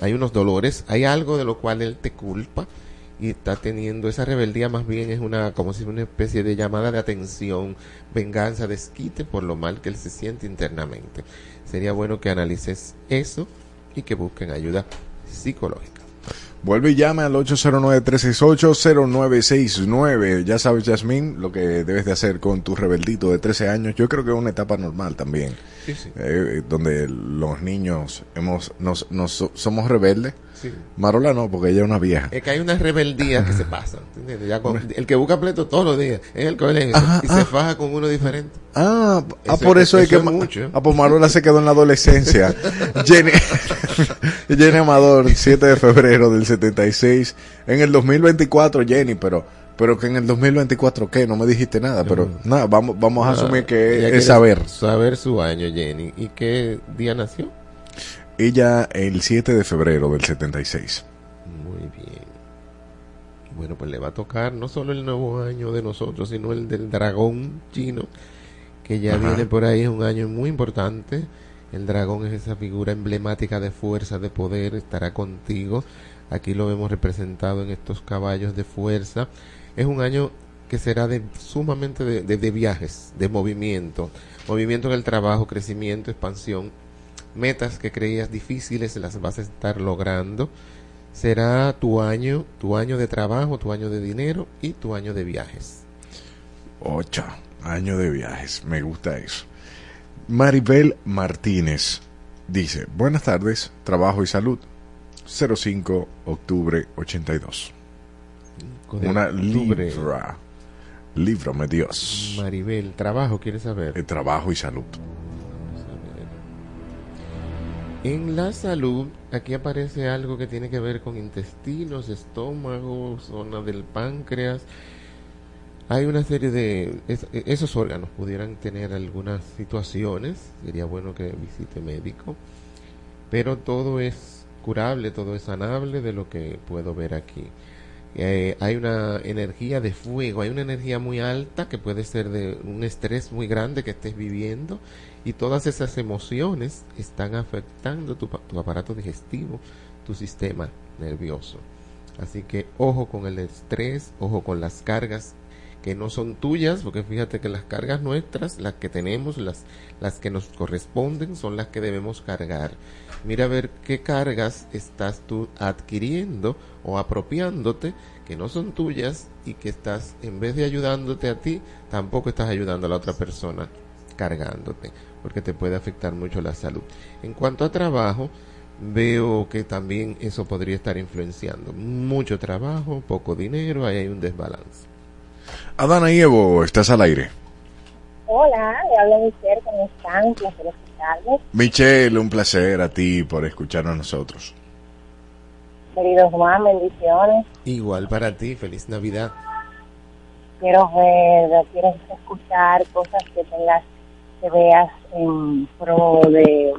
hay unos dolores, hay algo de lo cual él te culpa y está teniendo esa rebeldía más bien es una como si una especie de llamada de atención, venganza, desquite por lo mal que él se siente internamente. Sería bueno que analices eso y que busquen ayuda psicológica. Vuelve y llama al 809-368-0969. Ya sabes, Yasmín, lo que debes de hacer con tu rebeldito de 13 años. Yo creo que es una etapa normal también. Sí, sí. Eh, donde los niños hemos, nos, nos- somos rebeldes. Sí. Marola no, porque ella es una vieja. Es que hay unas rebeldías que se pasan. ¿entiendes? Ya con- el que busca pleito todos los días en el colegio y ah. se faja con uno diferente. Ah, ah, por es- eso es que es mucho. ah, pues Marola se quedó en la adolescencia. Jenny, Jenny Amador, 7 de febrero del 76. En el 2024, Jenny, pero pero que en el 2024 qué, no me dijiste nada, pero nada, vamos vamos a asumir que es, saber. Saber su año, Jenny. ¿Y qué día nació? Ella el 7 de febrero del 76. Muy bien. Bueno, pues le va a tocar no solo el nuevo año de nosotros, sino el del dragón chino, que ya Ajá. viene por ahí, es un año muy importante. El dragón es esa figura emblemática de fuerza, de poder, estará contigo. Aquí lo vemos representado en estos caballos de fuerza. Es un año que será de sumamente de, de- viajes, de movimiento, movimiento en el trabajo, crecimiento, expansión, metas que creías difíciles las vas a estar logrando. Será tu año, tu año de trabajo, tu año de dinero y tu año de viajes. 8 año de viajes, me gusta eso. Maribel Martínez dice, buenas tardes, trabajo y salud. 05 octubre 82. De Una octubre. libra. Líbrame Dios. Maribel, trabajo, ¿quieres saber? De trabajo y salud. En la salud, aquí aparece algo que tiene que ver con intestinos, estómago, zona del páncreas. Hay una serie de... es- esos órganos pudieran tener algunas situaciones. Sería bueno que visite médico. Pero todo es curable, todo es sanable de lo que puedo ver aquí. Eh, hay una energía de fuego, hay una energía muy alta que puede ser de un estrés muy grande que estés viviendo y todas esas emociones están afectando tu, tu aparato digestivo, tu sistema nervioso. Así que ojo con el estrés, ojo con las cargas que no son tuyas, porque fíjate que las cargas nuestras, las que tenemos, las, las que nos corresponden, son las que debemos cargar. Mira a ver qué cargas estás tú adquiriendo o apropiándote que no son tuyas y que estás, en vez de ayudándote a ti, tampoco estás ayudando a la otra persona cargándote, porque te puede afectar mucho la salud. En cuanto a trabajo, veo que también eso podría estar influenciando. Mucho trabajo, poco dinero, ahí hay un desbalance. Adana y Evo, estás al aire. Hola, le hablo Michelle, ¿cómo están? Un placer escucharles. Michelle, un placer a ti por escucharnos a nosotros. Querido Juan, bendiciones. Igual para ti, feliz Navidad. Quiero ver, quiero escuchar cosas que tengas, que veas en pro de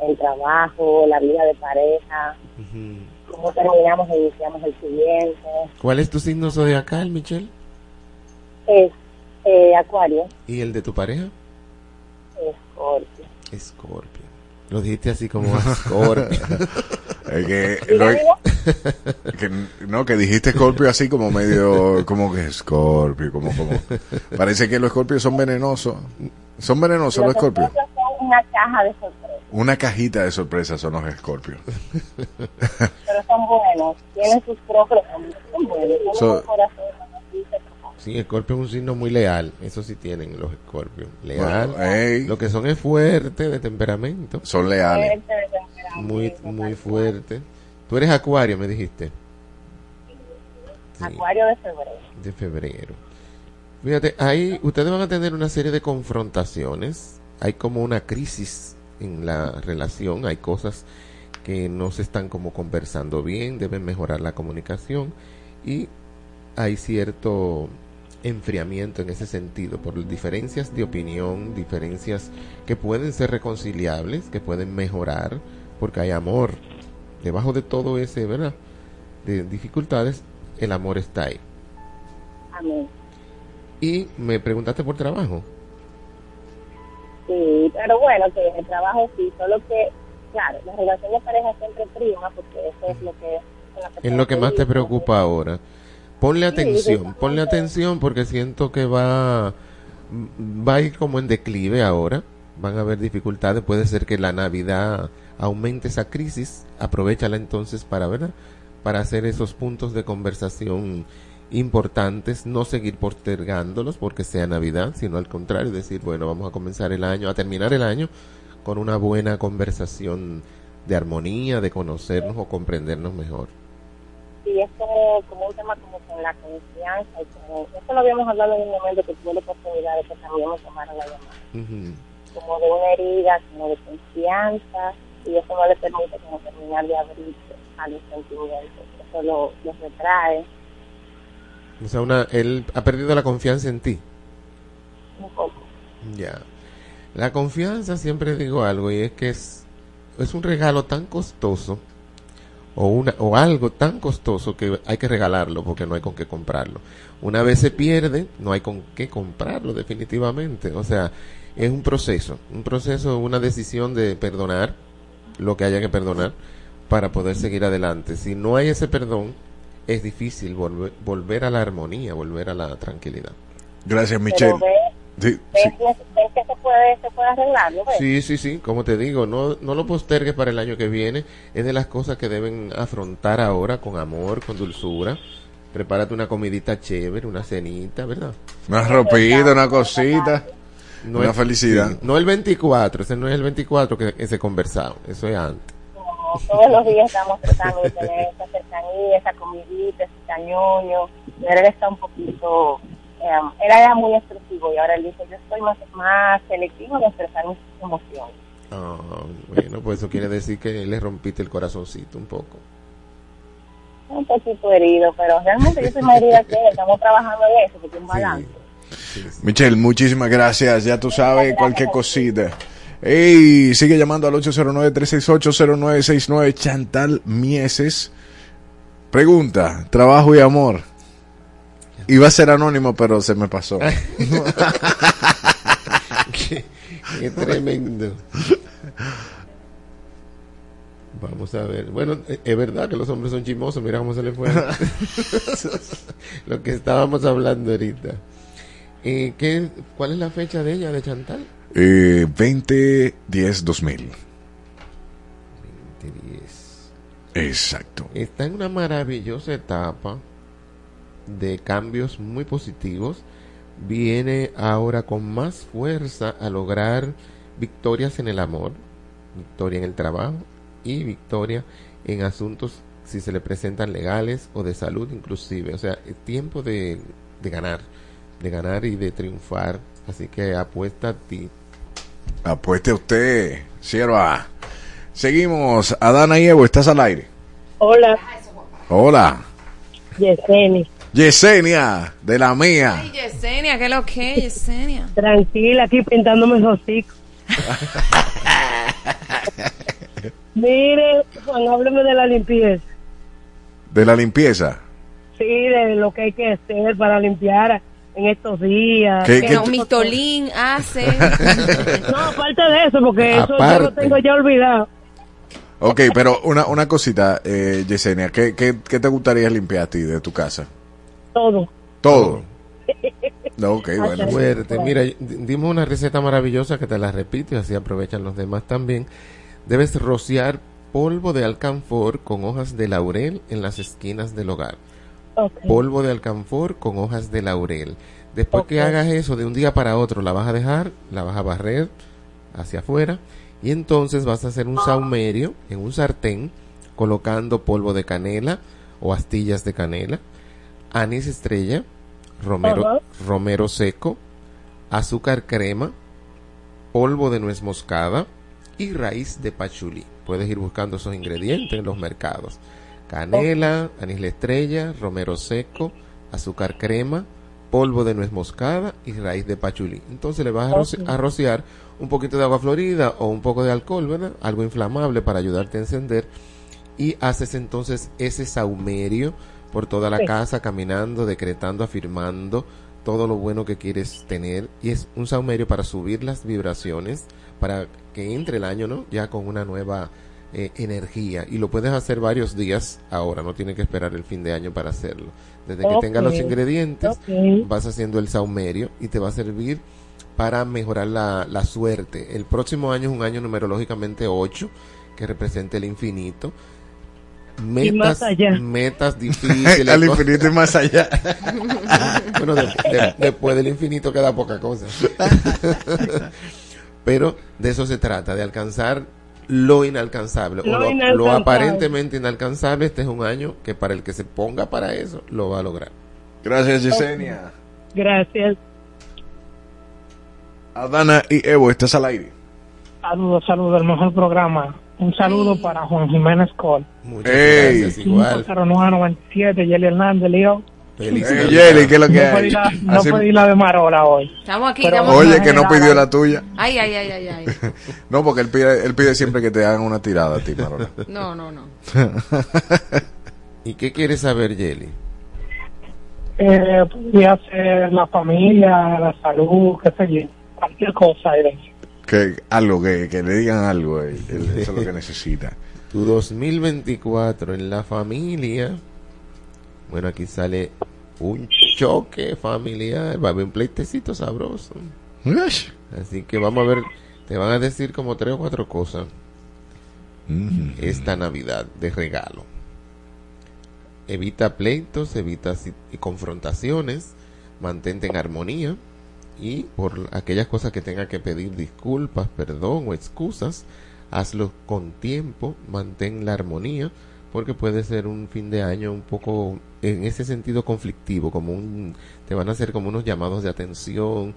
el trabajo, la vida de pareja, cómo terminamos e iniciamos el siguiente. ¿Cuál es tu signo zodiacal, Michelle? Es eh, Acuario, ¿Y el de tu pareja? Escorpio. Escorpio. Lo dijiste así como Escorpio. Es que, no, que dijiste Scorpio así como medio, como que Scorpio, como, como. Parece que los Scorpios son venenosos. Son venenosos los Scorpios. Escorpios son una caja de sorpresas, Una cajita de sorpresas son los Scorpios. pero son buenos. Tienen sus propios, son buenos. Son So- un corazón, Sí, Escorpio es un signo muy leal. Eso sí tienen los Escorpios. Leal. Bueno. Lo que son es fuerte de temperamento. Son leales. fuerte de temperamento, Muy, muy fuerte. Tú eres Acuario, me dijiste. Sí, Acuario de febrero. de febrero. Fíjate, ahí ustedes van a tener una serie de confrontaciones. Hay como una crisis en la relación. Hay cosas que no se están como conversando bien. Deben mejorar la comunicación. Y hay cierto enfriamiento en ese sentido por diferencias de opinión, diferencias que pueden ser reconciliables, que pueden mejorar, porque hay amor. Debajo de todo ese, ¿verdad? De dificultades, el amor está ahí. Amén. Y me preguntaste por trabajo. Sí, pero bueno, que en el trabajo sí, solo que, claro, la relación de pareja siempre prima porque eso es lo que... Es lo que más te preocupa ahora. Ponle atención, ponle atención porque siento que va, va a ir como en declive ahora. Van a haber dificultades. Puede ser que la Navidad aumente esa crisis. Aprovechala entonces para, ¿verdad? Para hacer esos puntos de conversación importantes. No seguir postergándolos porque sea Navidad, sino al contrario, decir, bueno, vamos a comenzar el año, a terminar el año con una buena conversación de armonía, de conocernos o comprendernos mejor. Sí, es como, como un tema como con la confianza y como, eso lo habíamos hablado en un momento que tuve la oportunidad de que también me tomaron la llamada, Ujú. como de una herida, como de confianza y eso no le permite como terminar de abrirse a los sentimientos, eso lo, los retrae O sea, una, él ha perdido la confianza en ti. un poco. Ya. La confianza, siempre digo algo, y es que es, es un regalo tan costoso, o, una, o algo tan costoso que hay que regalarlo porque no hay con qué comprarlo. Una vez se pierde, no hay con qué comprarlo, definitivamente. O sea, es un proceso, un proceso, una decisión de perdonar lo que haya que perdonar para poder seguir adelante. Si no hay ese perdón, es difícil volver, volver a la armonía, volver a la tranquilidad. Gracias, Michelle. Pero Sí, ves, sí. ves que se puede, se puede arreglar, ¿no? Sí, sí, sí, como te digo, no, no lo postergues para el año que viene. Es de las cosas que deben afrontar ahora con amor, con dulzura. Prepárate una comidita chévere, una cenita, ¿verdad? Una ropita, una cosita. No Una es- felicidad. sí, no el 24, ese no es el 24 que, que se conversado, eso es antes. Como todos los días estamos tratando de tener esa cercanía, esa comidita, ese cañoño. Pero él está un poquito, eh, él era muy expresivo y ahora él dice, yo estoy más, más selectivo de expresar mis emociones. Ah, bueno, pues eso quiere decir que le rompiste el corazoncito un poco. Un poquito herido, pero realmente yo soy más herida que él. Estamos trabajando en eso, porque es un balance. Michelle, muchísimas gracias. Ya tú sabes, cualquier cosita. Ey, sigue llamando al 809-368-0969. Chantal Mieses. Pregunta, trabajo y amor. Iba a ser anónimo, pero se me pasó. qué, qué tremendo. Vamos a ver. Bueno, es verdad que los hombres son chismosos. Mira cómo se le fue. Lo que estábamos hablando ahorita. Eh, ¿qué, ¿Cuál es la fecha de ella, de Chantal? Eh, 2010-2000. 2010. Exacto. Está en una maravillosa etapa de cambios muy positivos. Viene ahora con más fuerza a lograr victorias en el amor, victoria en el trabajo y victoria en asuntos si se le presentan legales o de salud inclusive. O sea, es tiempo de, de ganar, de ganar y de triunfar. Así que apuesta a ti. Apueste usted, sierva. Seguimos. Adana y Evo, estás al aire. Hola, Hola. Yeseni. Yesenia, de la mía. Ay, Yesenia, ¿qué lo que es, Yesenia? Tranquila, aquí pintándome los hocicos. Mire, Juan, hábleme de la limpieza. De la limpieza. Sí, de lo que hay que hacer para limpiar en estos días. ¿Qué- Que no, Mistolín hace. No, aparte de eso, porque eso yo lo tengo ya olvidado. Ok, pero una, una cosita, eh, Yesenia, ¿qué, qué, qué te gustaría limpiar a ti de tu casa? Todo. Todo. No, ok, bueno. Fuerte. Mira, dimos una receta maravillosa que te la repito y así aprovechan los demás también. Debes rociar polvo de alcanfor con hojas de laurel en las esquinas del hogar. Ok. Polvo de alcanfor con hojas de laurel. Después que hagas eso de un día para otro, la vas a dejar, la vas a barrer hacia afuera y entonces vas a hacer un saumerio en un sartén colocando polvo de canela o astillas de canela, anís estrella, romero, Ajá. romero seco, azúcar crema, polvo de nuez moscada y raíz de pachulí. Puedes ir buscando esos ingredientes en los mercados. Canela, anís la estrella, romero seco, azúcar crema, polvo de nuez moscada y raíz de pachulí. Entonces le vas a, roce- a rociar un poquito de agua florida o un poco de alcohol, ¿verdad? Algo inflamable para ayudarte a encender y haces entonces ese saumerio por toda la Sí. casa caminando, decretando, afirmando todo lo bueno que quieres tener y es un saumerio para subir las vibraciones para que entre el año, ¿no? Ya con una nueva eh, energía y lo puedes hacer varios días ahora, no tienes que esperar el fin de año para hacerlo. Desde que tengas los ingredientes, vas haciendo el saumerio y te va a servir para mejorar la, la suerte. El próximo año es un año numerológicamente 8, que representa el infinito. Metas, más allá. metas difíciles. Al infinito y más allá. bueno, de- de- después del infinito queda poca cosa. Pero de eso se trata, de alcanzar lo inalcanzable. o Lo lo, lo aparentemente inalcanzable. Este es un año que para el que se ponga para eso, lo va a lograr. Gracias, Yesenia. Gracias. Adana y Evo, estás al aire. Saludos, saludos, el mejor programa. Un saludo para Juan Jiménez Col. Muchas Ey. gracias, igual. 50997, Yeli Hernández, Leo. Feliz Hey, Navidad. Yeli, ¿qué es lo que No pedí hay? la, no Así- pedí la de Marola hoy. Estamos aquí, estamos Oye, que no pidió la tuya. Ay, ay, ay, ay, ay. No, porque él pide, él pide siempre que te hagan una tirada a ti, Marola. No, no, no. ¿Y qué quieres saber, Yeli? Eh, podría ser la familia, la salud, qué sé yo. Cualquier cosa. eh. Que algo, que, que le digan algo. eh, él- eso es lo que necesita. Tu 2024 en la familia. Bueno, aquí sale un choque familiar. Va a haber un pleitecito sabroso. Así que vamos a ver. Te van a decir como tres o cuatro cosas Mm. esta Navidad de regalo. Evita pleitos, evita confrontaciones, mantente en armonía y por aquellas cosas que tenga que pedir disculpas, perdón o excusas, hazlo con tiempo, mantén la armonía, porque puede ser un fin de año un poco en ese sentido conflictivo, como un te van a hacer como unos llamados de atención,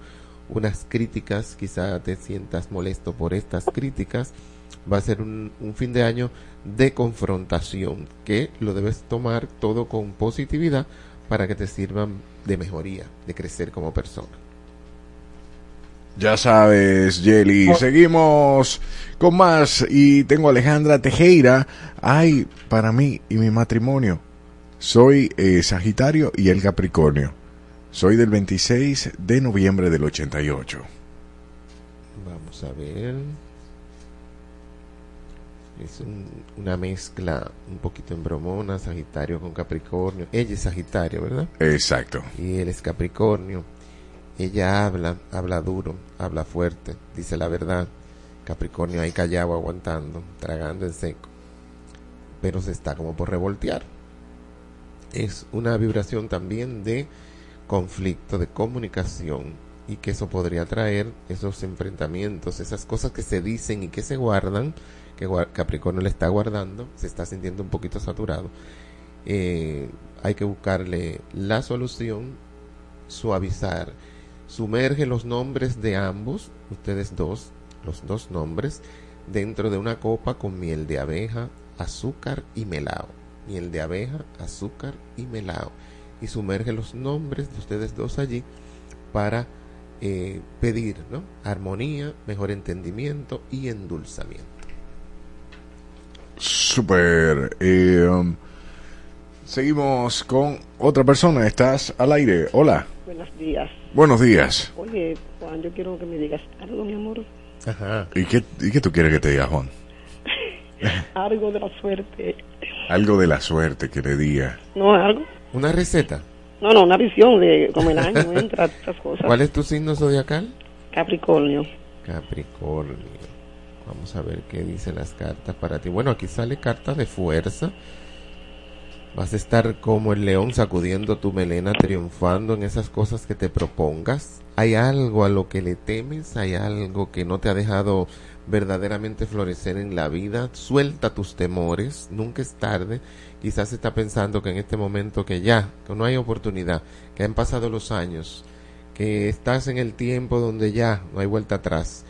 unas críticas, quizá te sientas molesto por estas críticas, va a ser un, un fin de año de confrontación que lo debes tomar todo con positividad para que te sirvan de mejoría, de crecer como persona. Ya sabes, Yeli. Seguimos con más. Y tengo a Alejandra Tejera. Ay, para mí y mi matrimonio. Soy eh, Sagitario y el Capricornio. Soy del 26 de noviembre del 88. Vamos a ver. Es un- una mezcla un poquito en bromona, Sagitario con Capricornio. Ella es Sagitario, ¿verdad? Exacto. Y él es Capricornio. Ella habla, habla duro, habla fuerte, dice la verdad. Capricornio ahí callado, aguantando, tragando en seco. Pero se está como por revoltear. Es una vibración también de conflicto, de comunicación. Y que eso podría traer esos enfrentamientos, esas cosas que se dicen y que se guardan, que Capricornio le está guardando, se está sintiendo un poquito saturado. Eh, hay que buscarle la solución suavizar. Sumerge los nombres de ambos, ustedes dos, los dos nombres, dentro de una copa con miel de abeja, azúcar y melao. Miel de abeja, azúcar y melao. Y sumerge los nombres de ustedes dos allí para eh, pedir ¿no? armonía, mejor entendimiento y endulzamiento. Super. eh, um, seguimos con otra persona. Estás al aire. Hola. Buenos días. Buenos días. Oye, Juan, yo quiero que me digas algo, mi amor. Ajá. ¿Y qué, ¿Y qué tú quieres que te diga, Juan? Algo de la suerte. Algo de la suerte que le diga. No, algo. ¿Una receta? No, no, una visión de cómo el año entra, estas cosas. ¿Cuál es tu signo zodiacal? Capricornio. Capricornio. Vamos a ver qué dicen las cartas para ti. Bueno, aquí sale carta de fuerza. Vas a estar como el león sacudiendo tu melena, triunfando en esas cosas que te propongas. Hay algo a lo que le temes, hay algo que no te ha dejado verdaderamente florecer en la vida. Suelta tus temores, nunca es tarde. Quizás está pensando que en este momento que ya, que no hay oportunidad, que han pasado los años, que estás en el tiempo donde ya no hay vuelta atrás.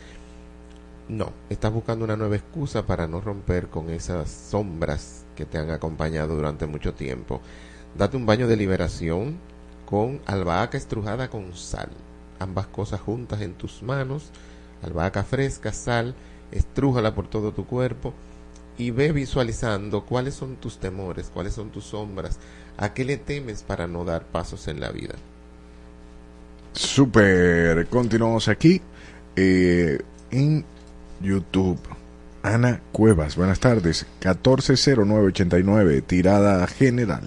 No, estás buscando una nueva excusa para no romper con esas sombras que te han acompañado durante mucho tiempo. Date un baño de liberación con albahaca estrujada con sal. Ambas cosas juntas en tus manos. Albahaca fresca, sal, estrújala por todo tu cuerpo y ve visualizando cuáles son tus temores, cuáles son tus sombras, a qué le temes para no dar pasos en la vida. Super. Continuamos aquí eh, en YouTube. Ana Cuevas, buenas tardes. 140989, tirada general.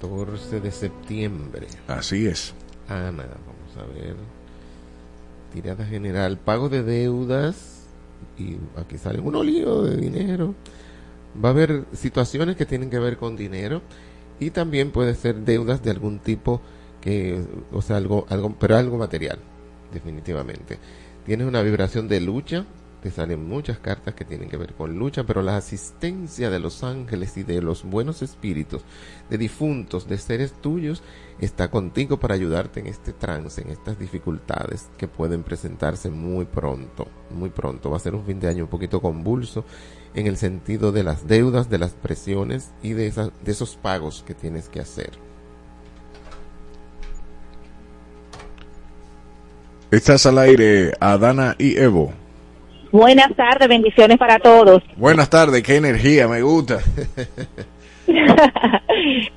14 de septiembre. Así es. Ana, vamos a ver. Tirada general, pago de deudas y aquí sale un lío de dinero. Va a haber situaciones que tienen que ver con dinero y también puede ser deudas de algún tipo que, o sea, algo, algo, pero algo material, definitivamente. Tienes una vibración de lucha, te salen muchas cartas que tienen que ver con lucha, pero la asistencia de los ángeles y de los buenos espíritus, de difuntos, de seres tuyos, está contigo para ayudarte en este trance, en estas dificultades que pueden presentarse muy pronto, muy pronto. Va a ser un fin de año un poquito convulso en el sentido de las deudas, de las presiones y de, esas, de esos pagos que tienes que hacer. Estás al aire, Adana y Evo. Buenas tardes, bendiciones para todos. Buenas tardes, qué energía, me gusta.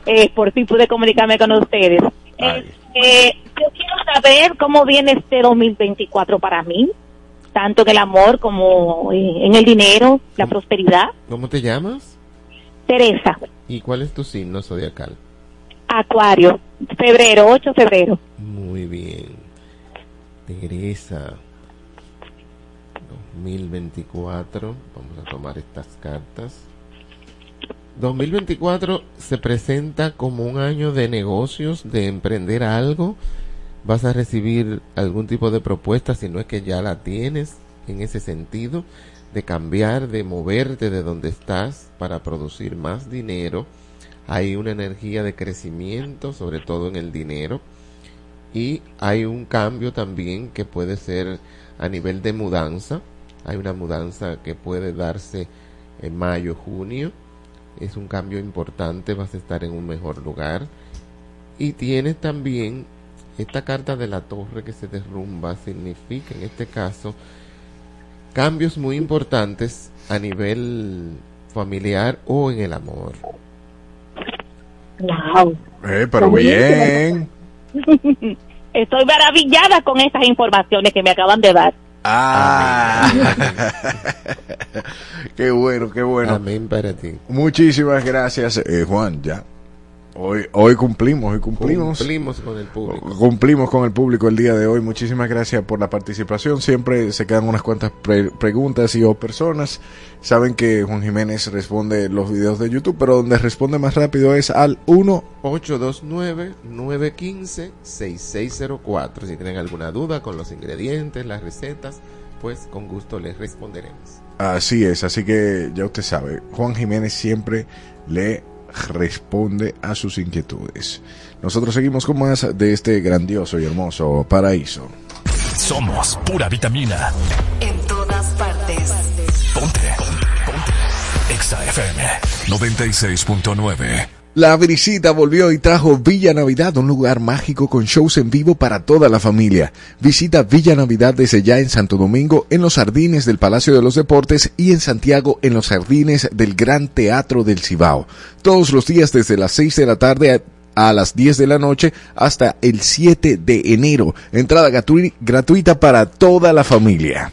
eh, por fin pude comunicarme con ustedes. Eh, eh, yo quiero saber cómo viene este 2024 para mí, tanto en el amor como en el dinero, la prosperidad. ¿Cómo te llamas? Teresa, ¿Y cuál es tu signo zodiacal? Acuario, febrero, 8 de febrero. Muy bien. Teresa. 2024. Vamos a tomar estas cartas. 2024 se presenta como un año de negocios, de emprender algo. Vas a recibir algún tipo de propuesta, si no es que ya la tienes en ese sentido, de cambiar, de moverte de donde estás para producir más dinero. Hay una energía de crecimiento, sobre todo en el dinero. Y hay un cambio también que puede ser a nivel de mudanza. Hay una mudanza que puede darse en mayo, junio. Es un cambio importante, vas a estar en un mejor lugar. Y tienes también esta carta de la torre que se derrumba, significa en este caso cambios muy importantes a nivel familiar o en el amor. Wow. Eh, pero bien. Estoy maravillada con estas informaciones que me acaban de dar. Ah. qué bueno, qué bueno. Amén para ti. Muchísimas gracias, eh, Juan. Ya. Hoy, hoy cumplimos, hoy cumplimos. Cumplimos con el público. Cumplimos con el público el día de hoy. Muchísimas gracias por la participación. Siempre se quedan unas cuantas pre- preguntas y o personas. Saben que Juan Jiménez responde los videos de YouTube, pero donde responde más rápido es al 1 829-915-6604. Si tienen alguna duda con los ingredientes, las recetas, pues con gusto les responderemos. Así es, así que ya usted sabe, Juan Jiménez siempre le responde a sus inquietudes. Nosotros seguimos con más de este grandioso y hermoso paraíso. Somos pura vitamina. En todas partes. Ponte. Ponte. Ponte. Exa FM 96.9. La brisita volvió y trajo Villa Navidad, un lugar mágico con shows en vivo para toda la familia. Visita Villa Navidad desde ya en Santo Domingo, en los jardines del Palacio de los Deportes y en Santiago, en los jardines del Gran Teatro del Cibao. Todos los días desde las 6 de la tarde a, las 10 de la noche hasta el 7 de enero. Entrada gratuita para toda la familia.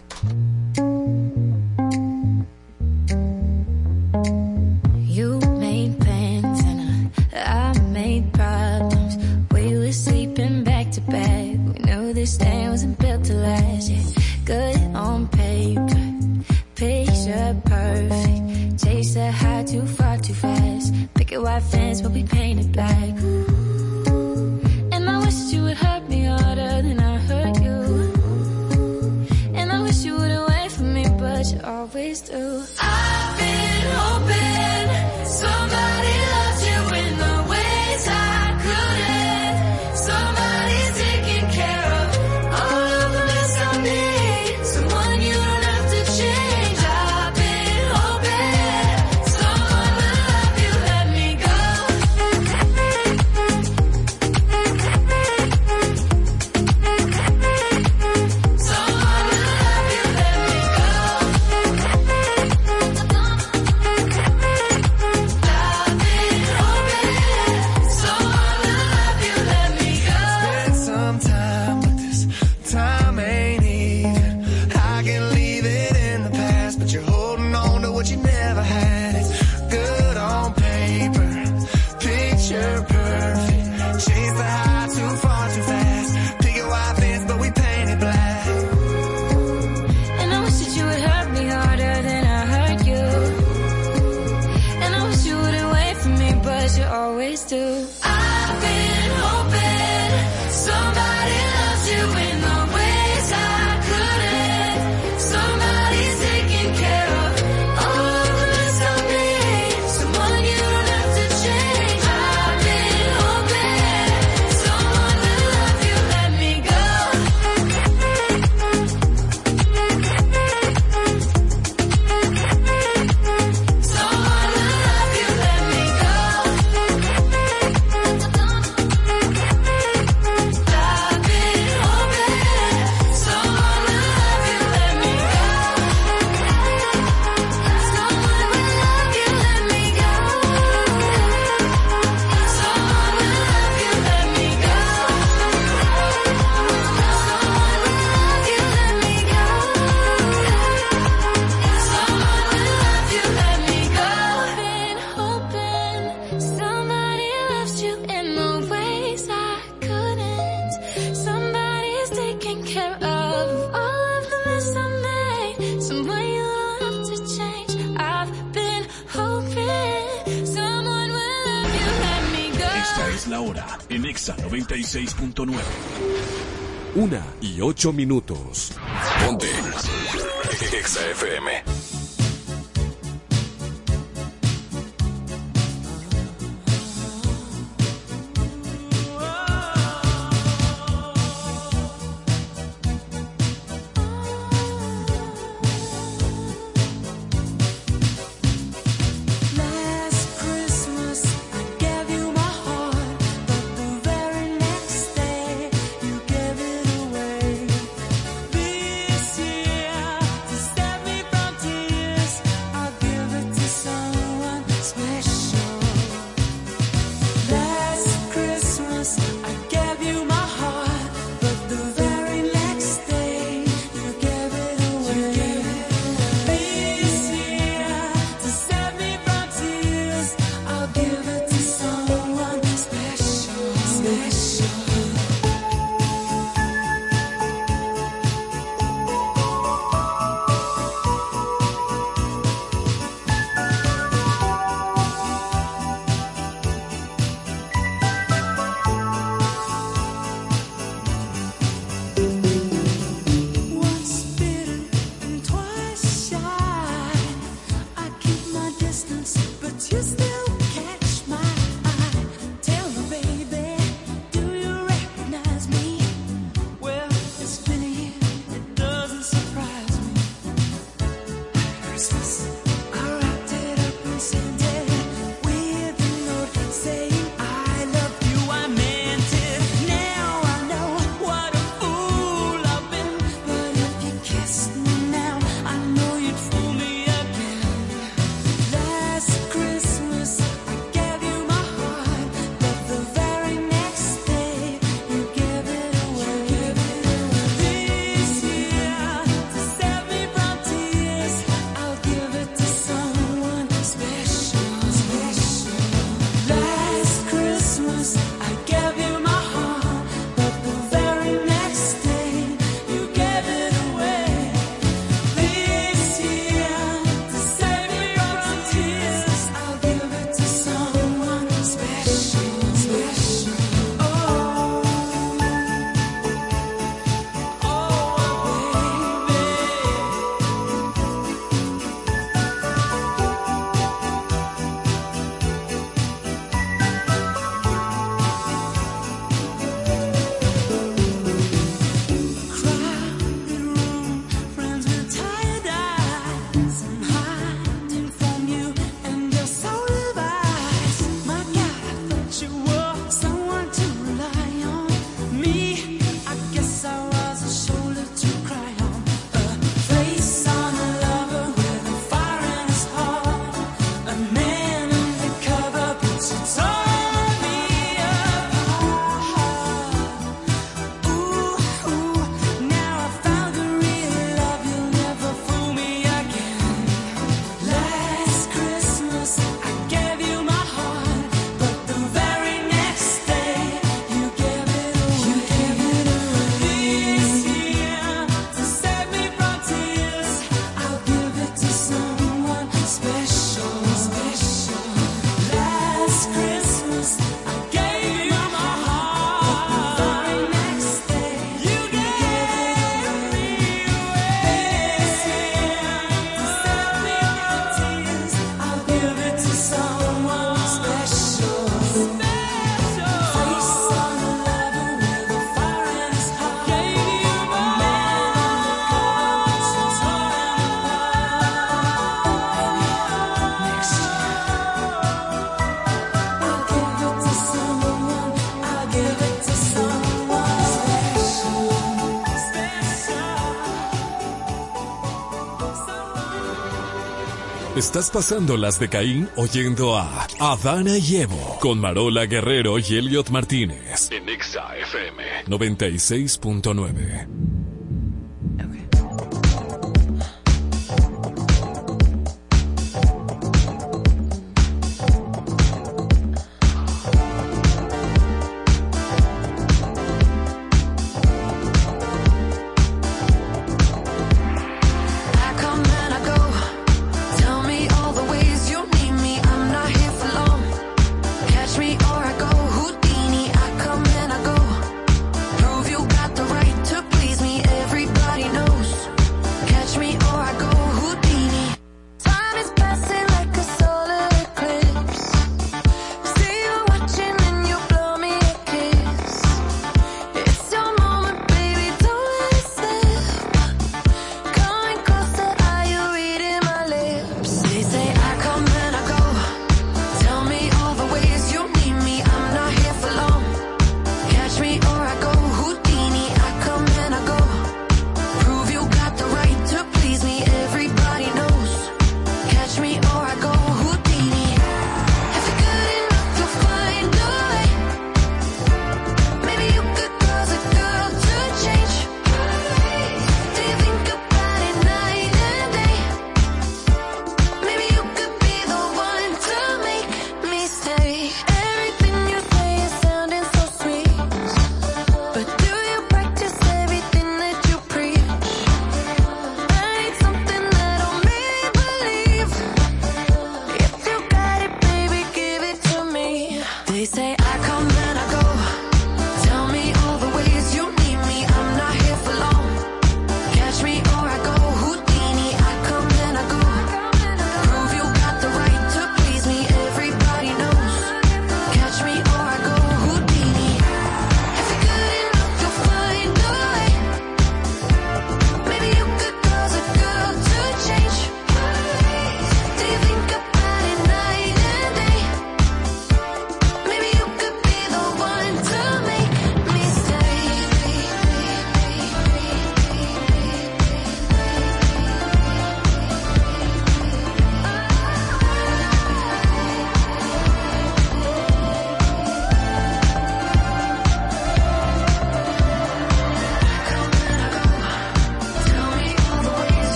8 minutos. Ponte. Estás pasando las de Caín oyendo a Adana y Evo con Marola Guerrero y Elliot Martínez. En Exa FM. 96.9.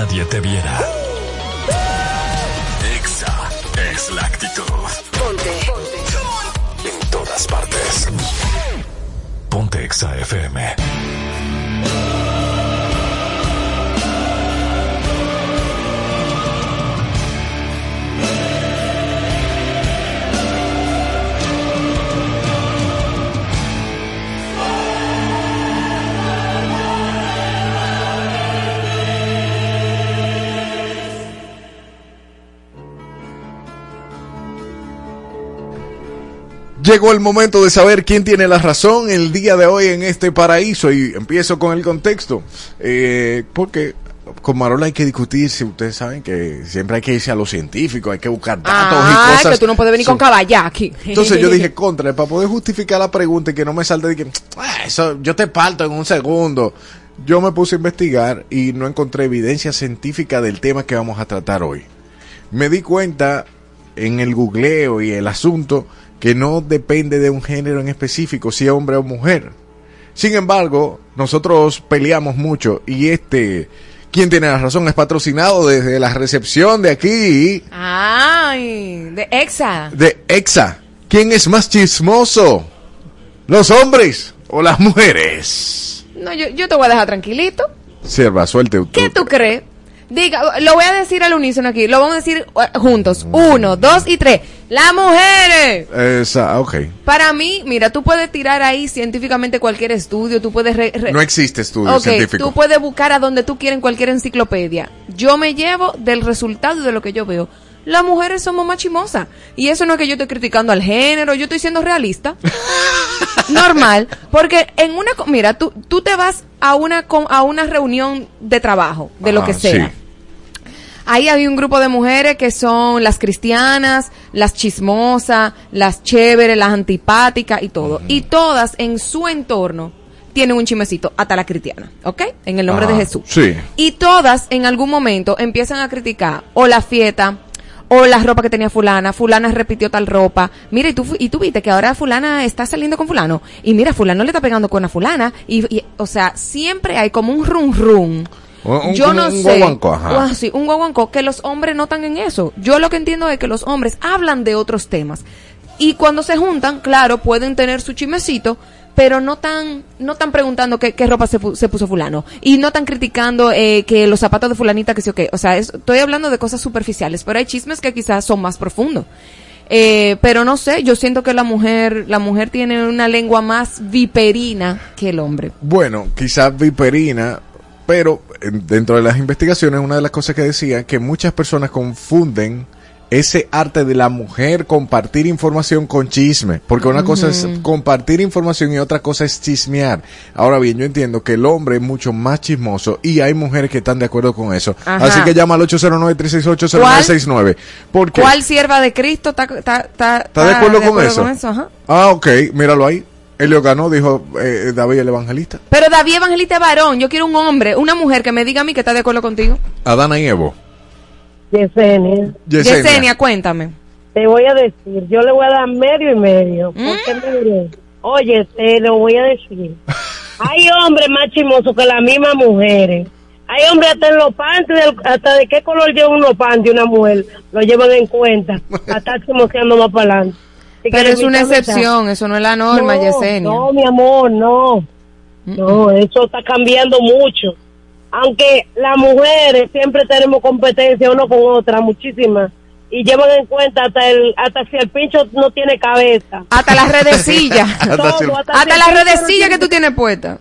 nadie te viera. Llegó el momento de saber quién tiene la razón el día de hoy en este paraíso y empiezo con el contexto. Eh, porque con Marola hay que discutir, si ustedes saben que siempre hay que irse a lo científico, hay que buscar datos Ah, y cosas. que tú no puedes venir con caballa aquí. Entonces yo dije contra, para poder justificar la pregunta y que no me salte de que "Ah, eso yo te parto en un segundo. Yo me puse a investigar y no encontré evidencia científica del tema que vamos a tratar hoy. Me di cuenta en el googleo y el asunto que no depende de un género en específico, si es hombre o mujer. Sin embargo, nosotros peleamos mucho y este, quien tiene la razón, es patrocinado desde la recepción de aquí Ay, de Exa. de EXA. ¿Quién es más chismoso? ¿Los hombres o las mujeres? No, yo, yo te voy a dejar tranquilito. Sierva, suelte usted. ¿Qué tú crees? Diga, lo voy a decir al unísono aquí, lo vamos a decir eh, juntos. Uno, dos y tres. ¡Las mujeres! Esa, ok. Para mí, mira, tú puedes tirar ahí científicamente cualquier estudio, tú puedes... re- re- No existe estudio Ok, científico. tú puedes buscar a donde tú quieras en cualquier enciclopedia. Yo me llevo del resultado y de lo que yo veo. Las mujeres somos más chimosas. Y eso no es que yo estoy criticando al género, yo estoy siendo realista. Normal. Porque en una... Mira, tú, tú te vas a una, a una reunión de trabajo, de lo Ah, que sea. sí. Ahí hay un grupo de mujeres que son las cristianas, las chismosas, las chéveres, las antipáticas y todo. Y todas en su entorno tienen un chimecito, hasta la cristiana, ¿ok? En el nombre de Ajá, Jesús. Sí. Y todas en algún momento empiezan a criticar o la fiesta o la ropa que tenía fulana, fulana repitió tal ropa. Mira, y tú, y tú viste que ahora fulana está saliendo con fulano. Y mira, fulano le está pegando con a fulana. Y, y, o sea, siempre hay como un rum rum. Un- un- Yo no un sé. guaguancó, ajá. Ah, sí, un guaguancó que los hombres notan en eso. Yo lo que entiendo es que los hombres hablan de otros temas. Y cuando se juntan, claro, pueden tener su chismecito, pero no tan, no tan preguntando qué, qué ropa se, se puso fulano. Y no tan criticando eh, que los zapatos de fulanita, que sí o qué. O sea, es- estoy hablando de cosas superficiales, pero hay chismes que quizás son más profundos. Eh, pero no sé, yo siento que la mujer, la mujer tiene una lengua más viperina que el hombre. Bueno, quizás viperina, pero eh, dentro de las investigaciones, una de las cosas que decía que muchas personas confunden ese arte de la mujer compartir información con chisme, porque una cosa es compartir información y otra cosa es chismear. Ahora bien, yo entiendo que el hombre es mucho más chismoso y hay mujeres que están de acuerdo con eso. Ajá. Así que llama al 809-368-0969. Porque ¿Cuál sierva de Cristo está, está, está, ¿Está de acuerdo con eso? Ajá. Ah, ok, míralo ahí. Elio ganó, dijo eh, David el evangelista. Pero David Evangelista es varón. Yo quiero un hombre, una mujer que me diga a mí que está de acuerdo contigo. Adana y Evo. Yesenia, Yesenia. Yesenia, cuéntame. te voy a decir, yo le voy a dar medio y medio. Porque mire, oye, te lo voy a decir. Hay hombres más chimosos que las mismas mujeres. Hay hombres hasta en los panties, hasta de qué color lleva unos panties una mujer, lo llevan en cuenta. A estar chimoseando más para adelante. Pero es una excepción, eso no es la norma, no, Yesenia. No, mi amor, no. No, eso está cambiando mucho. Aunque las mujeres siempre tenemos competencia uno con otra, muchísimas. Y llevan en cuenta hasta el hasta si el pincho no tiene cabeza. Hasta las redecillas. Todo, hasta si las no redecillas que tú tienes puestas.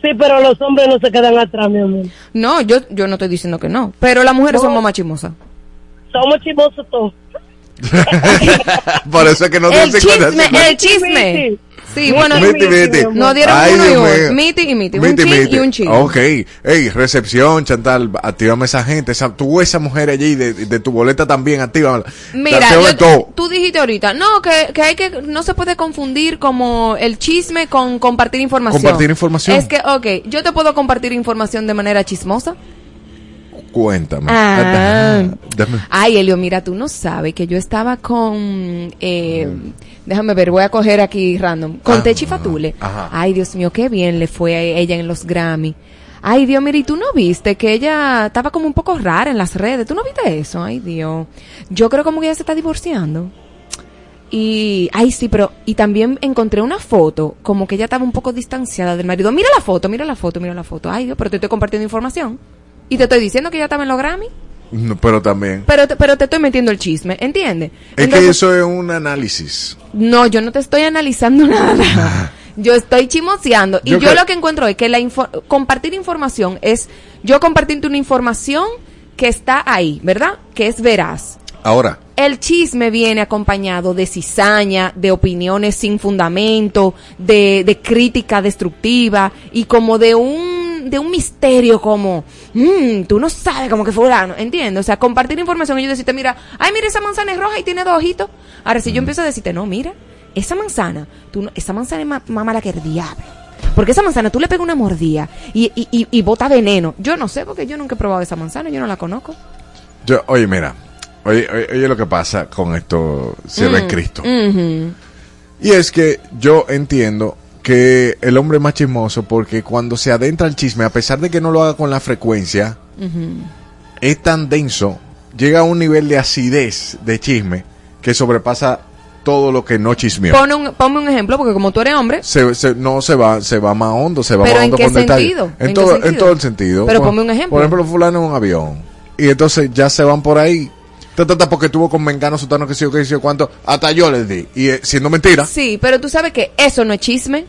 Sí, pero los hombres no se quedan atrás, mi amor. No, yo, yo no estoy diciendo que no. Pero las mujeres No. somos más chismosas. Somos chimosos todos. Por eso es que no El 50, chisme, 50. el chisme. Sí, bueno, Miti, miti. nos dieron Ay, uno y uno. Miti y miti. Un Miti, chin miti. y un chin. Ok. Ey, recepción, Chantal, activame esa gente. Esa, tú, esa mujer allí de, de tu boleta también, actívala. Mira, yo- todo. tú dijiste ahorita, no, que, que hay que, no se puede confundir como el chisme con compartir información. Compartir información. Es que, ok, yo te puedo compartir información de manera chismosa. Cuéntame. Ah. Dame. Ay, Elio, mira, tú no sabes que yo estaba con, eh, déjame ver, voy a coger aquí random, con Ah, Techi Fatule. ajá. Ay, Dios mío, qué bien le fue a ella en los Grammy. Ay, Dios, mira, ¿y tú no viste que ella estaba como un poco rara en las redes? ¿Tú no viste eso? Ay, Dios. Yo creo como que ella se está divorciando. Y, ay, sí, pero, y también encontré una foto, como que ella estaba un poco distanciada del marido. Mira la foto, mira la foto, mira la foto. Ay, Dios, pero te estoy compartiendo información. Y te estoy diciendo que ella estaba en los Grammy. No, pero también. Pero te, pero te estoy metiendo el chisme, ¿entiendes? Es que Entonces, eso es un análisis. No, yo no te estoy analizando nada. Yo estoy chimoseando. Y Yo yo, lo que encuentro es que la compartir información es yo compartirte una información que está ahí, ¿verdad? Que es veraz. Ahora, El chisme viene acompañado de cizaña, de opiniones sin fundamento, de, de crítica destructiva y como de un, de un misterio como, "Mm, tú no sabes como que fulano, ¿entiendes? O sea, compartir información y yo decirte, mira, ay, mira, esa manzana es roja y tiene dos ojitos. Ahora, si yo empiezo a decirte, no, mira, esa manzana, tú no- esa manzana es más, más mala que el diablo. Porque esa manzana tú le pegas una mordida y, y, y, y bota veneno. Yo no sé porque yo nunca he probado esa manzana, yo no la conozco. yo, oye, mira. Oye, oye, oye lo que pasa con esto, sierva en Mm, Cristo. Y es que yo entiendo que el hombre es más chismoso porque cuando se adentra el chisme, a pesar de que no lo haga con la frecuencia, es tan denso, llega a un nivel de acidez de chisme que sobrepasa todo lo que no chismeó. Pone un, ponme un ejemplo, porque como tú eres hombre, Se, se- no se va, se va más hondo, se va ¿Pero más en hondo con detalle. En, ¿En todo, en sentido? todo el sentido. Pero ponme un ejemplo. Por ejemplo, fulano en un avión. y entonces ya se van por ahí. Porque tuvo con Mengano, Sutano, que sé yo, que sé yo cuánto. Hasta yo les di. Y eh, siendo mentira. Sí, pero tú sabes que eso no es chisme.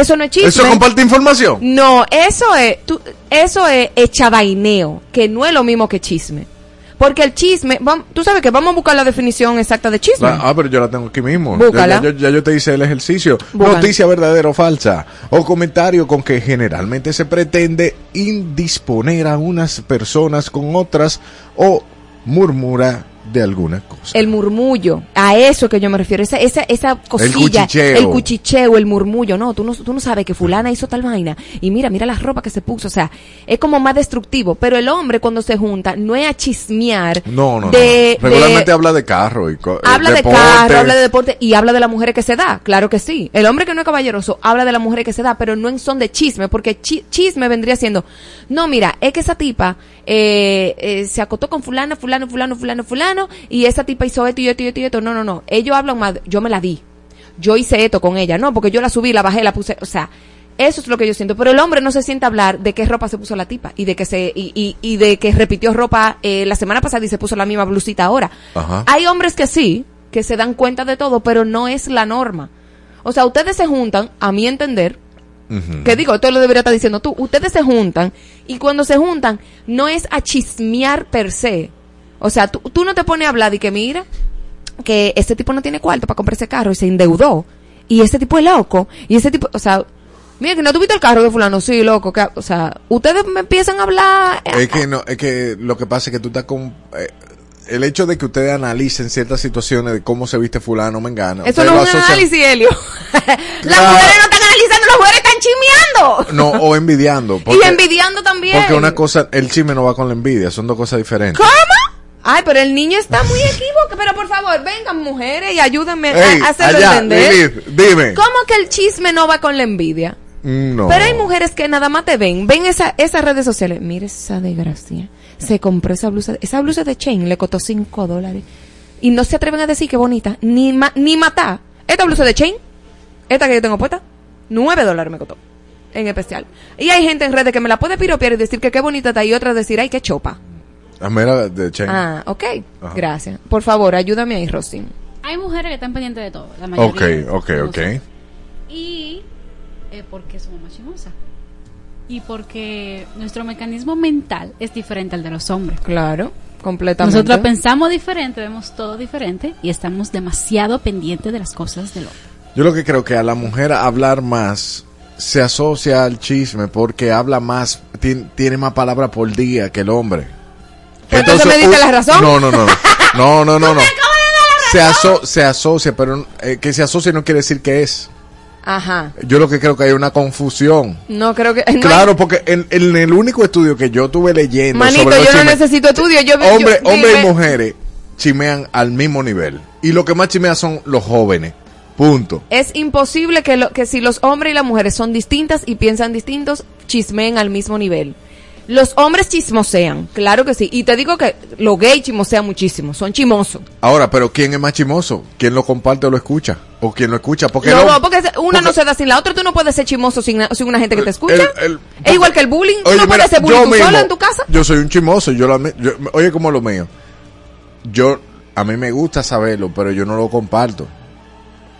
Eso no es chisme. ¿Eso comparte información? No, eso es, tú- eso es echavaineo, que no es lo mismo que chisme. Porque el chisme, tú sabes que vamos a buscar la definición exacta de chisme. Ah, pero yo la tengo aquí mismo. Búscala. Ya, ya- ya yo te hice el ejercicio. Búscala. Noticia verdadera o falsa. O comentario con que generalmente se pretende indisponer a unas personas con otras o murmura de alguna cosa. El murmullo, a eso que yo me refiero, esa, esa, esa cosilla, cuchicheo. el cuchicheo, el murmullo, no, tú no, tú no sabes que fulana hizo tal vaina, y mira, mira la ropa que se puso, o sea, es como más destructivo, pero el hombre cuando se junta no es a chismear, No, no, de- no. Regularmente de- habla de carro y co- eh, habla de carro, habla de deporte y habla de las mujeres que se da, claro que sí. El hombre que no es caballeroso habla de las mujeres que se da, pero no en son de chisme, porque chi- chisme vendría siendo, no, mira, es que esa tipa eh, eh, se acotó con fulano, fulano, fulano, fulano, fulano, y esa tipa hizo esto y esto y esto y esto. No, no, no. Ellos hablan más, yo me la di. Yo hice esto con ella, no, porque yo la subí, la bajé, la puse, o sea, eso es lo que yo siento. Pero el hombre no se siente hablar de qué ropa se puso la tipa y de que se y, y, y de que repitió ropa eh, la semana pasada y se puso la misma blusita ahora. Ajá. Hay hombres que sí, que se dan cuenta de todo, pero no es la norma. O sea, ustedes se juntan, a mi entender, Ujú. que digo, esto lo debería estar diciendo tú, ustedes se juntan y cuando se juntan no es a chismear per se. O sea, tú, tú no te pones a hablar y que mira, que este tipo no tiene cuarto para comprar ese carro y se endeudó. Y ese tipo es loco. Y ese tipo, o sea, mira que no tuviste el carro de fulano, sí, loco. Que, o sea, ustedes me empiezan a hablar. eh, Es que no, es que lo que pasa es que tú estás con eh, el hecho de que ustedes analicen ciertas situaciones de cómo se viste fulano mengano. Eso no es un análisis, Helio. Las mujeres no están analizando, las mujeres están chismeando. No, o envidiando. y envidiando también. porque una cosa, el chisme no va con la envidia, son dos cosas diferentes. ¿Cómo? Ay, pero el niño está muy equivocado. Pero por favor, vengan mujeres y ayúdenme Ey, a hacerlo allá, entender. Lilith, dime. ¿Cómo que el chisme no va con la envidia? No. Pero hay mujeres que nada más te ven, ven esa, esas redes sociales. Mire esa desgracia. Se compró esa blusa. Esa blusa de Chain le costó 5 dólares. Y no se atreven a decir que bonita. Ni, ma- ni matar. Esta blusa de Chain, esta que yo tengo puesta, 9 dólares me costó. En especial. Y hay gente en redes que me la puede piropear y decir que qué bonita está y otras decir, ay, qué chopa. Ah, mira, de Chen. Ah, ok. Ajá. Gracias. Por favor, ayúdame ahí, Rosy. Hay mujeres que están pendientes de todo, la mayoría. ok, ok, ok. Y eh, porque somos más chismosas. Y porque nuestro mecanismo mental es diferente al de los hombres. Claro, completamente. Nosotros pensamos diferente, vemos todo diferente y estamos demasiado pendientes de las cosas del hombre. Yo lo que creo que a la mujer hablar más se asocia al chisme porque habla más, tien- tiene más palabras por día que el hombre. Pues entonces me diste un- la razón. No, no, no. No, no, no, no. Se, aso- se asocia, pero eh, que se asocie no quiere decir que es. Ajá. Yo lo que creo que hay una confusión. No creo que. no Claro, porque en, en el único estudio que yo tuve leyendo Manito, sobre yo no necesito estudio. Yo hombre, y mujeres chimean al mismo nivel. Y lo que más chimean son los jóvenes. Punto. Es imposible que, lo, que si los hombres y las mujeres son distintas y piensan distintos, chismeen al mismo nivel. Los hombres chismosean, claro que sí. Y te digo que los gays chismosean muchísimo, son chimosos. Ahora, pero ¿quién es más chimoso? ¿Quién lo comparte o lo escucha? ¿O quién lo escucha? Porque No, no, no, porque una no se da sin la otra. Tú no puedes ser chimoso sin, na- sin una gente que te escucha. el- el- es igual que el bullying. Tú Oye, no mira, puedes ser bullying tú mismo, solo en tu casa. Yo soy un chimoso. Yo, lo admi- yo- oye, como lo mío. Yo, a mí me gusta saberlo, pero yo no lo comparto.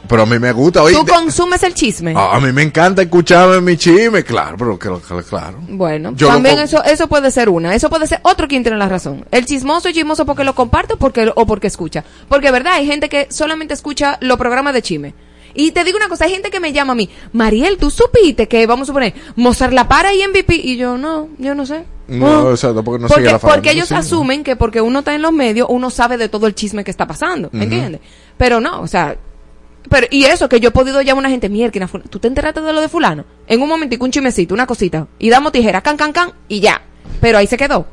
Pero a mí me gusta. Oye, Tú consumes el chisme. a, a mí me encanta escucharme mi chisme. Claro, pero que- claro. Bueno, Yo también eso eso puede ser una. Eso puede ser otro quien tiene la razón. El chismoso es chismoso porque lo comparte o porque, o porque escucha. Porque, verdad, hay gente que solamente escucha los programas de chisme. Y te digo una cosa, hay gente que me llama a mí, Mariel, ¿tú supiste que, vamos a suponer, Mozart La Para y MVP? Y yo, no, yo no sé. No, Ah. o sea, tampoco no porque, sigue la porque farándula, ellos asumen que porque uno está en los medios, uno sabe de todo el chisme que está pasando, Ujú. ¿entiendes? Pero no, o sea, pero y eso que yo he podido llamar a una gente, mierda, tú te enteraste de lo de fulano, en un momentico un chimecito, una cosita, y damos tijera, can, can, can, y ya. Pero ahí se quedó.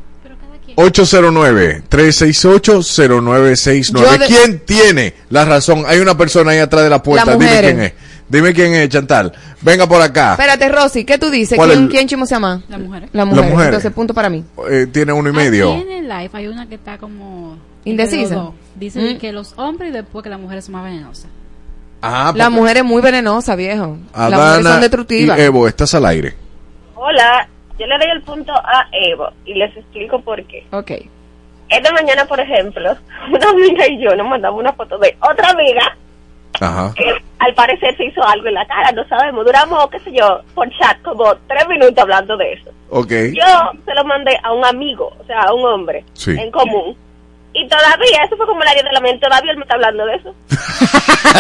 809-368-0969. Yo de- ¿Quién tiene la razón? Hay una persona ahí atrás de la puerta. Dime quién es. Dime quién es, Chantal. Venga por acá. Espérate, Rosy, ¿qué tú dices? ¿Cuál ¿Quién, quién chismosea más? La mujer. La mujer. La mujer. Entonces, punto para mí. Eh, tiene uno y medio. Aquí en el live hay una que está como... Indecisa. entre los dos. Dice Mm. que los hombres y después que las mujeres son más venenosas. Ah, La mujer es muy venenosa, viejo. Las mujeres Adana son y destructivas. Evo, estás al aire. Hola, yo le doy el punto a Evo y les explico por qué. Ok. Esta mañana, por ejemplo, una amiga y yo nos mandamos una foto de otra amiga Ajá. que al parecer se hizo algo en la cara, no sabemos. Duramos, qué sé yo, por chat como tres minutos hablando de eso. Ok. Yo se lo mandé a un amigo, o sea, a un hombre Sí. en común. Y todavía, eso fue como el área de la mente, todavía él me está hablando de eso.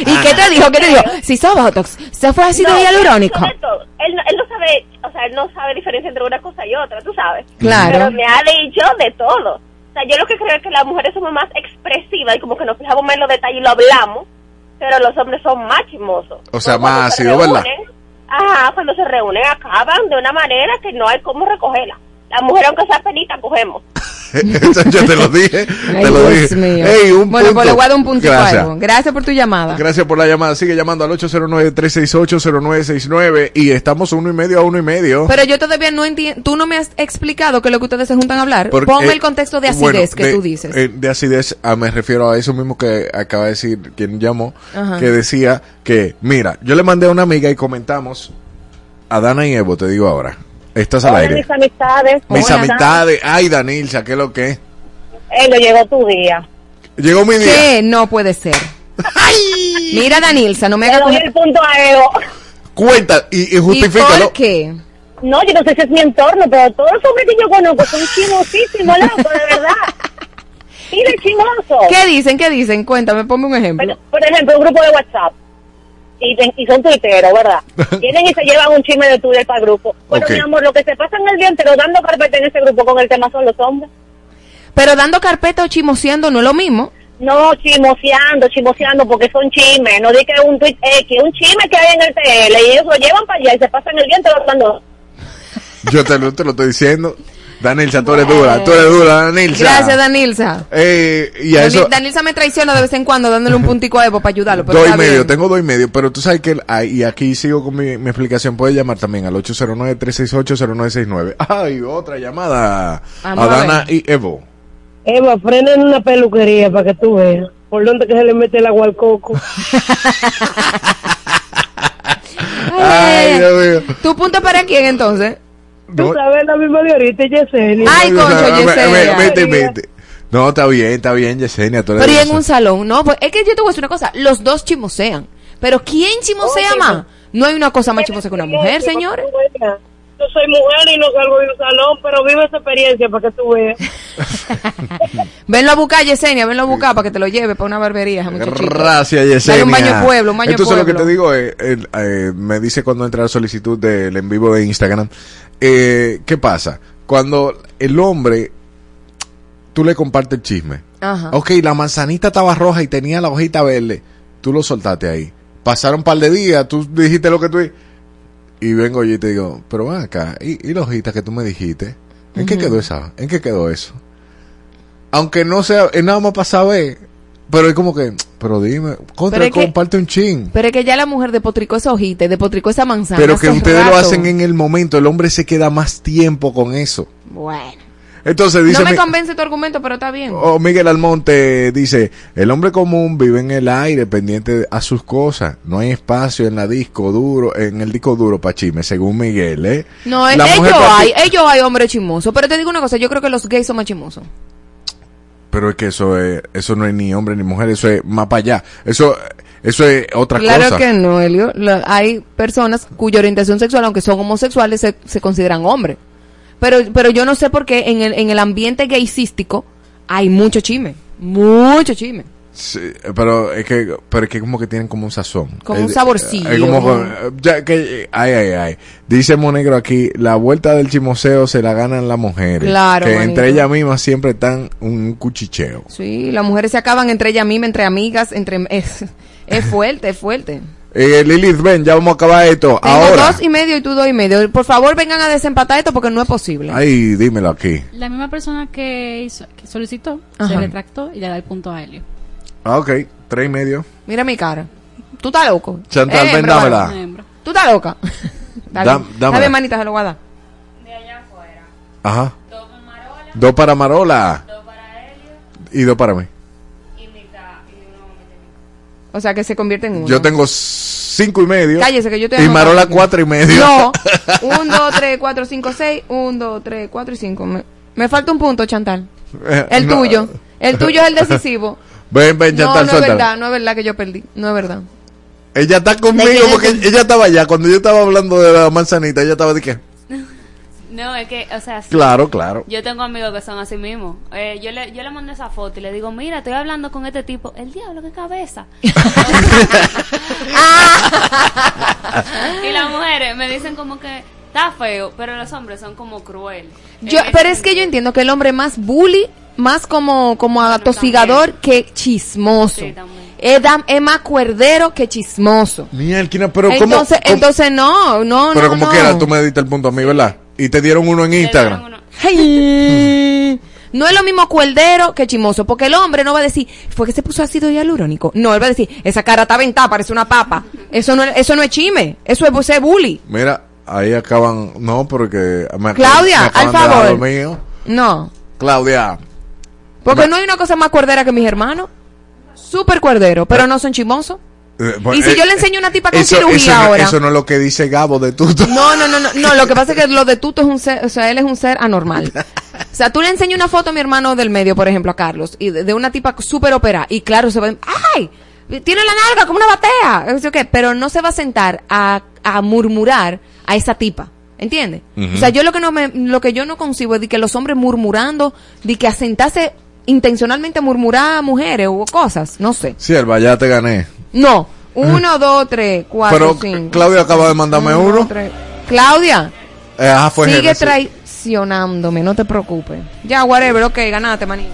¿Y qué te dijo? ¿Qué te dijo? Si hizo Botox, se fue ácido No, hialurónico. Él, no- él no sabe, o sea, él no sabe diferencia entre una cosa y otra, tú sabes. Claro. Pero me ha dicho de todo. O sea, yo lo que creo es que las mujeres somos más expresivas y como que nos fijamos más en los detalles y lo hablamos, pero los hombres son más chismosos. O sea, Cuando más se ácido, ¿verdad? reúnen, Ajá, cuando se reúnen acaban de una manera que no hay cómo recogerla. La mujer, aunque sea penita, cogemos. Yo te lo dije. Ay, te lo Dios dije. mío. Ey, un bueno, punto. pues le voy a dar un puntito Gracias. a Evo. Gracias por tu llamada. Gracias por la llamada. Sigue llamando al 809-368-0969 y estamos uno y medio a uno y medio. Pero yo todavía no entiendo. Tú no me has explicado que lo que ustedes se juntan a hablar. Porque, Ponme eh, el contexto de bueno, acidez que de- tú dices. eh, de acidez, ah, me refiero a eso mismo que acaba de decir quien llamó, Ajá. que decía que, mira, yo le mandé a una amiga y comentamos a Dana y Evo, te digo ahora. Estás al Hola, aire. mis amistades. Mis Hola. amistades. Ay, Danilza, ¿qué es lo que? Eh, lo llegó tu día. Llegó mi día. ¿Qué? No puede ser. Mira, Danilza, no me hagas coger- el punto a Evo. Cuenta y, y ¿Y justifícalo. por qué? No, yo no sé si es mi entorno, pero todos los hombres que yo conozco son chimosísimos, loco, de verdad. Mire, chimoso. ¿Qué dicen? ¿Qué dicen? Cuéntame, ponme un ejemplo. Por ejemplo, un grupo de WhatsApp. Y, son tuiteros, ¿verdad? Vienen y se llevan un chisme de Twitter para el grupo. Bueno, mi amor, lo que se pasa en el día entero dando carpeta en ese grupo con el tema son los hombres. Pero dando carpeta o chimoseando no es lo mismo. No, chimoseando, chimoseando, porque son chismes. No di que es un tweet X, un chisme que hay en el TL y ellos lo llevan para allá y se pasan el día entero hablando. Yo te lo, te lo estoy diciendo. Danilza, tú eres dura, tú eres dura, Danilza. Gracias, Danilza. Eh, y a Dani- eso, Danilza me traiciona de vez en cuando dándole un puntico a Evo para ayudarlo. Pero dos y medio, bien. tengo dos y medio, pero tú sabes que, el- ah, y aquí sigo con mi, mi explicación, puedes llamar también al 809-368-0969. Ay, otra llamada. Vamos a Dana y Evo. Eva, frena en una peluquería para que tú veas por dónde que se le mete el agua al coco. Ay, Dios mío. ¿Tu punto para quién entonces? Tú sabes la misma de ahorita, Yesenia. Ay, concho, Yesenia. Vete, vete. No, está bien, está bien, Yesenia. Pero y en un salón, no, pues es que yo te voy a decir una cosa, los dos chimosean. Pero ¿quién chimosea Oye, más? No hay una cosa más chimosa que una mujer, señores. Yo soy mujer y no salgo de un salón, pero vivo esa experiencia para que tú veas. Venlo a buscar, Yesenia, venlo a buscar para que te lo lleve para una barbería. Gracias, Yesenia. Dale un baño pueblo, un baño Entonces lo que pueblo. te digo eh, me dice cuando entra la solicitud del en vivo de Instagram, eh, ¿qué pasa? Cuando el hombre, tú le compartes el chisme. Ajá. Ok, la manzanita estaba roja y tenía la hojita verde. Tú lo soltaste ahí. Pasaron un par de días, tú dijiste lo que tú... Y vengo yo y te digo, pero ven acá, ¿y, y la hojita que tú me dijiste? ¿En qué quedó esa? ¿En qué quedó eso? Aunque no sea, es nada más para saber, pero es como que, pero dime, contra, Pero es que- comparte un chin. Pero es que ya la mujer depotricó esa hojita, depotricó esa manzana. Pero que ustedes lo hacen en el momento, el hombre se queda más tiempo con eso. Bueno. Entonces dice... no me convence tu argumento, pero está bien. Oh, Miguel Almonte dice, el hombre común vive en el aire pendiente a sus cosas. No hay espacio en la disco duro, en el disco duro para chisme, según Miguel, ¿eh? No, es- La ellos mujer hay, ellos hay hombres chismosos. Pero te digo una cosa, yo creo que los gays son más chismosos. Pero es que eso es, eso no es ni hombre ni mujer, eso es más para allá. Eso, eso es otra claro cosa. que no, Elio. La- hay personas cuya orientación sexual, aunque son homosexuales, se, se consideran hombres. Pero, pero yo no sé por qué en el, en el ambiente gaysístico hay mucho chisme. Mucho chisme. Sí, pero es que, pero es que como que tienen como un sazón. Como un saborcillo. es como, ya que, ay, ay, ay. Dice Monegro aquí, la vuelta del chimoseo se la ganan las mujeres. Claro, Que manito. entre ellas mismas siempre están un cuchicheo. Sí, las mujeres se acaban entre ellas mismas, entre amigas, entre... Es, es fuerte, es fuerte. Eh, Lilith, ven, ya vamos a acabar esto. Tengo Ahora. dos y medio y tú dos y medio. Por favor, vengan a desempatar esto porque no es posible. Ay, dímelo aquí. La misma persona que, hizo, que solicitó Ajá. se retractó y le da el punto a Helio. Ah, ok, tres y medio. Mira mi cara. Tú estás loco. Chantal, Eh, ven, hembra, dámela. Tú estás loca. Dale. Dam- dámela. Dame manita, se lo voy a dar. Ajá. Dos para Marola. Y dos para mí. O sea, que se convierte en uno. Yo tengo cinco cinco y medio. Cállese, que yo estoy Y Marola cuatro y medio. No. 1, 2, 3, 4, 5, 6. 1, 2, 3, 4 y 5. Me, me falta un punto, Chantal. Eh, El no. tuyo. El tuyo es el decisivo. Ven, ven, No, Chantal, no es suéltala. verdad, no es verdad que yo perdí. No es verdad. Ella está ¿De conmigo es porque ella estaba allá. Cuando yo estaba hablando de la manzanita, ella estaba de qué. No, es que, o sea, sí. Claro, claro. Yo tengo amigos que son así mismo. Eh, yo, le, yo le mando esa foto y le digo, mira, estoy hablando con este tipo. El diablo, qué cabeza. y las mujeres me dicen como que está feo, pero los hombres son como cruel. Yo, ese pero es que yo entiendo que el hombre más bully, más como, como atosigador que chismoso. Sí, también. es, más cuerdero que chismoso. Mierda, pero ¿cómo? entonces, cómo- entonces no, no, pero no, como no. quiera, tú me diste el punto a mí, ¿verdad? Y te dieron uno en Instagram. No es lo mismo cuerdero que chismoso, porque el hombre no va a decir, fue que se puso ácido hialurónico. No, él va a decir, esa cara está ventada, parece una papa. Eso no, es- eso no es chisme, eso es, eso es bully. Mira, ahí acaban. No, porque. me- Claudia, me al favor. lo mío. No, Claudia. porque no hay una cosa más cuerdera que mis hermanos. Súper cuerdero, pero no son chismosos. Pues, Y si eh, yo le enseño una tipa con eso, cirugía eso no- ahora. eso no es lo que dice Gabo de Tuto. No, no, no, no, no, lo que pasa es que lo de Tuto es un ser, o sea, él es un ser anormal. O sea, tú le enseñas una foto a mi hermano del medio, por ejemplo, a Carlos, y de, de una tipa súper operada, y claro, se va, ¡ay! Tiene la nalga como una batea, qué, pero no se va a sentar a, a murmurar a esa tipa. ¿Entiendes? O sea, yo lo que no me, lo que yo no concibo es de que los hombres murmurando, de que a sentarse intencionalmente a murmurar a mujeres o cosas, no sé. Sierva, ya te gané. No, uno, dos, tres, cuatro, Pero cinco. Claudia acaba de mandarme Uno, uno. tres. Claudia, Eh, ajá, fue sigue Génesis. traicionándome, no te preocupes. Ya, whatever, ok, ganaste, maní.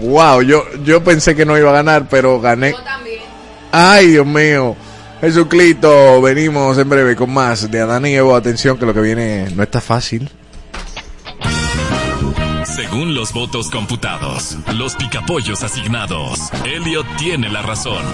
Wow, yo, yo pensé que no iba a ganar, pero gané. Ay, Dios mío. Jesucristo, venimos en breve con más de Adán y Evo. Atención que lo que viene no está fácil. Según los votos computados, los picapollos asignados, Elliot tiene la razón.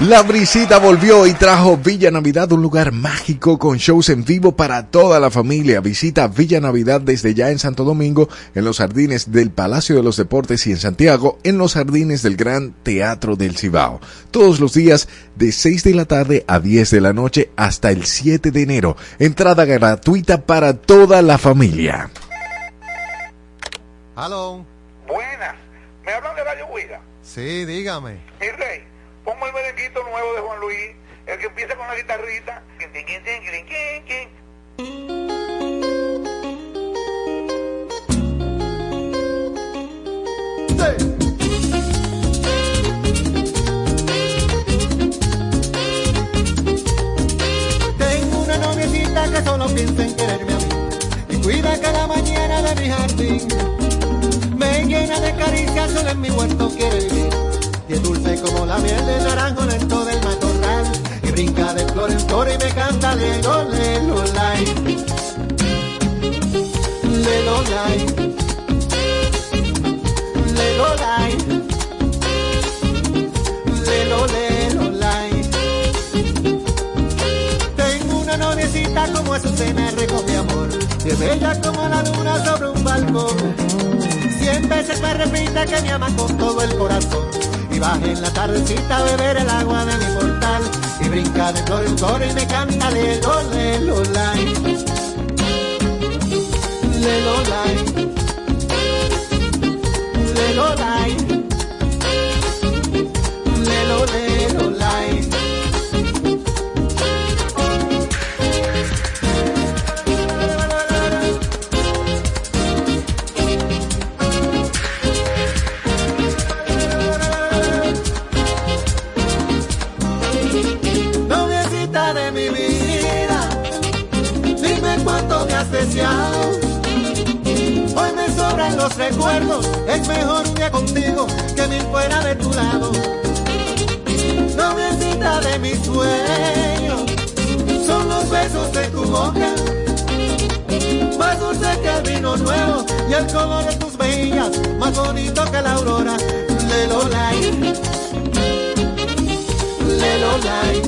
La brisita volvió y trajo Villa Navidad, un lugar mágico con shows en vivo para toda la familia. Visita Villa Navidad desde ya en Santo Domingo, en los jardines del Palacio de los Deportes y en Santiago, en los jardines del Gran Teatro del Cibao. Todos los días de 6 de la tarde a 10 de la noche hasta el 7 de enero. Entrada gratuita para toda la familia. Aló. Buenas. ¿Me hablan de Radio Huida? Sí, dígame. Mi rey, pongo el merenguito nuevo de Juan Luis, el que empieza con la guitarrita. Tengo una noviecita que solo piensa en quererme a mí y cuida cada mañana de mi jardín. Llena de caricias, solo en mi huerto quiere vivir. Y es dulce como la miel de naranjo dentro del matorral. Y brinca de flor en flor y me canta lelo, lelo, lai. Lelo, lai. Lelo, lai. Lelo, lelo, lai. Tengo una noviecita como Azucena Rico, mi amor. Y es bella como la luna sobre un balcón. Cien veces me repite que me ama con todo el corazón. Y baja en la tardecita a beber el agua de mi. Y brinca de flor en flor y me canta lelo, lelo, lai. Lelo, lai. Lelo, lai. Los recuerdos, es mejor un día contigo que mil fuera de tu lado. Noviecita de mis sueños, son los besos de tu boca, más dulce que el vino nuevo y el color de tus mejillas, más bonito que la aurora. Lelo, lai. Lelo, lelo,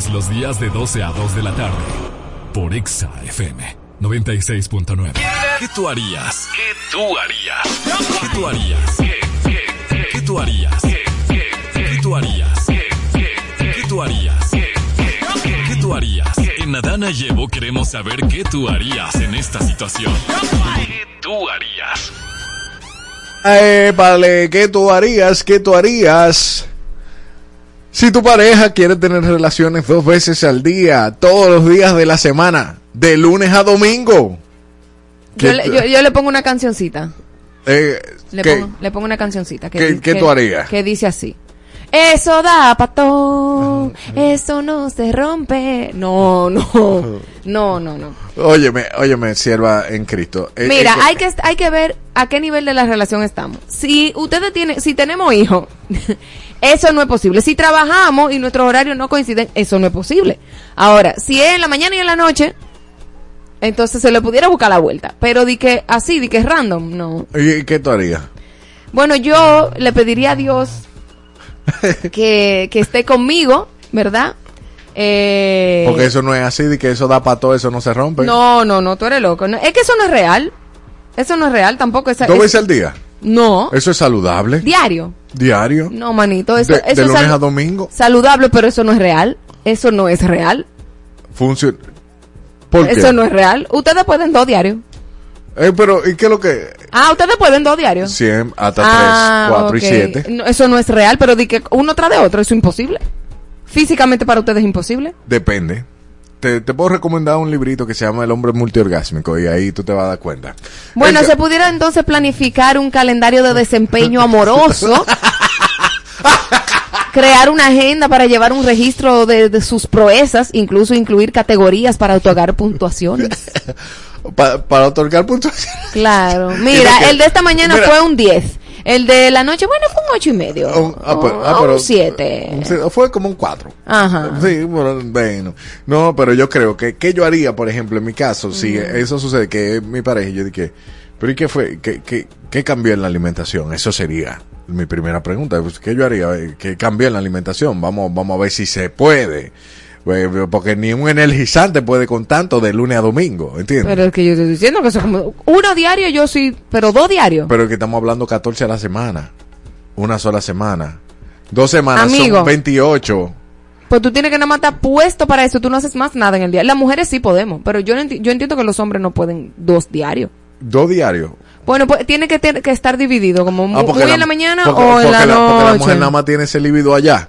todos los días de 12 a 2 de la tarde por Exa FM 96.9. ¿Qué tú harías? ¿Qué tú harías? ¿Qué tú harías? ¿Qué tú harías? ¿Qué tú harías? ¿Qué tú harías? ¿Qué tú harías? En Adana y Evo queremos saber qué tú harías en esta situación. ¿Qué tú harías? Eh, vale, ¿qué tú harías? ¿Qué tú harías? Si tu pareja quiere tener relaciones dos veces al día, todos los días de la semana, de lunes a domingo. Yo ¿Qué le, tú- yo, yo le pongo una cancioncita. eh, Le, ¿qué? pongo, le pongo una cancioncita. Que, ¿Qué- que- tú harías? Que dice así. Eso da patón, eso no se rompe. No, no, no, no, no. Óyeme, óyeme, sierva en Cristo. Eh, Mira, eh, hay que, hay que ver a qué nivel de la relación estamos. Si ustedes tienen, si tenemos hijos, eso no es posible. Si trabajamos y nuestros horarios no coinciden, eso no es posible. Ahora, si es en la mañana y en la noche, entonces se le pudiera buscar la vuelta. Pero di que así, di que es random, no. ¿Y qué tú harías? Bueno, yo le pediría a Dios que, que esté conmigo, ¿verdad? Eh, Porque eso no es así, de que eso da para todo, eso no se rompe. No, no, no, tú eres loco. No, es que eso no es real. Eso no es real tampoco. Esa, ¿Dos es- veces al día? No. ¿Eso es saludable? Diario. ¿Diario? No, manito. Eso, de eso de es lunes salu- a domingo? saludable, pero eso no es real. Eso no es real. Funciona. ¿Por qué? Eso no es real. Ustedes pueden dos diarios. Eh, pero, ¿y qué es lo que...? Ah, ustedes pueden dos diarios. 100 hasta Ah, 3, 4 y ok. 7. No, eso no es real, pero di que uno tras de otro, eso es imposible. Físicamente para ustedes es imposible. Depende. Te, te puedo recomendar un librito que se llama El hombre multiorgásmico y ahí tú te vas a dar cuenta. Bueno, se pudiera entonces planificar un calendario de desempeño amoroso. crear una agenda para llevar un registro de, de sus proezas, incluso incluir categorías para otorgar puntuaciones. pa- para otorgar puntuación. Claro. Mira, que- el de esta mañana Mira. fue un 10. El de la noche, bueno, fue un ocho y medio. Un- ah, ah, O pero- un 7. Sí, Fue como un 4. Ajá. Sí, bueno, bueno. No, pero yo creo que, ¿qué yo haría, por ejemplo, en mi caso, si eso sucede, que mi pareja, y yo dije, pero ¿y qué fue? ¿Qué, qué, qué cambió en la alimentación? Eso sería mi primera pregunta. Pues, ¿Qué yo haría? Eh, ¿Qué cambió en la alimentación? Vamos, vamos a ver si se puede. Pues, Porque ni un energizante puede con tanto de lunes a domingo, ¿entiendes? Pero es que yo estoy diciendo que eso es como uno diario, yo sí, pero dos diarios. Pero que estamos hablando 14 a la semana. Una sola semana. Dos semanas Amigo. son 28. Pues tú tienes que nada más estar puesto para eso, tú no haces más nada en el día. Las mujeres sí podemos, pero yo, no enti- yo entiendo que los hombres no pueden dos diarios. Dos diarios. Bueno, pues tiene que, que estar dividido, como Ah, muy, porque en la mañana porque- o en la la, porque la noche. mujer nada más tiene ese libido allá.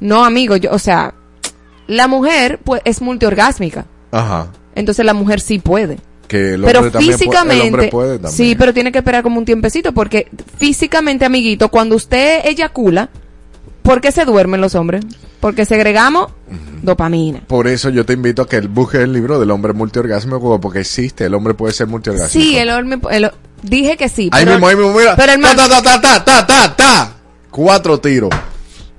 No, amigo, yo, o sea, la mujer pues es multiorgásmica, Ajá. entonces la mujer sí puede. Que el pero físicamente, puede sí, pero tiene que esperar como un tiempecito porque físicamente, amiguito, cuando usted eyacula, ¿por qué se duermen los hombres? Porque segregamos dopamina. Por eso yo te invito a que busques el libro del hombre multiorgásmico porque existe, el hombre puede ser multiorgásmico. Sí, el hombre, el- dije que sí. Ahí pero- mismo, ahí mismo, mira. Pero el ta, ta, ta, ta, ta, ta, ta. Cuatro tiros.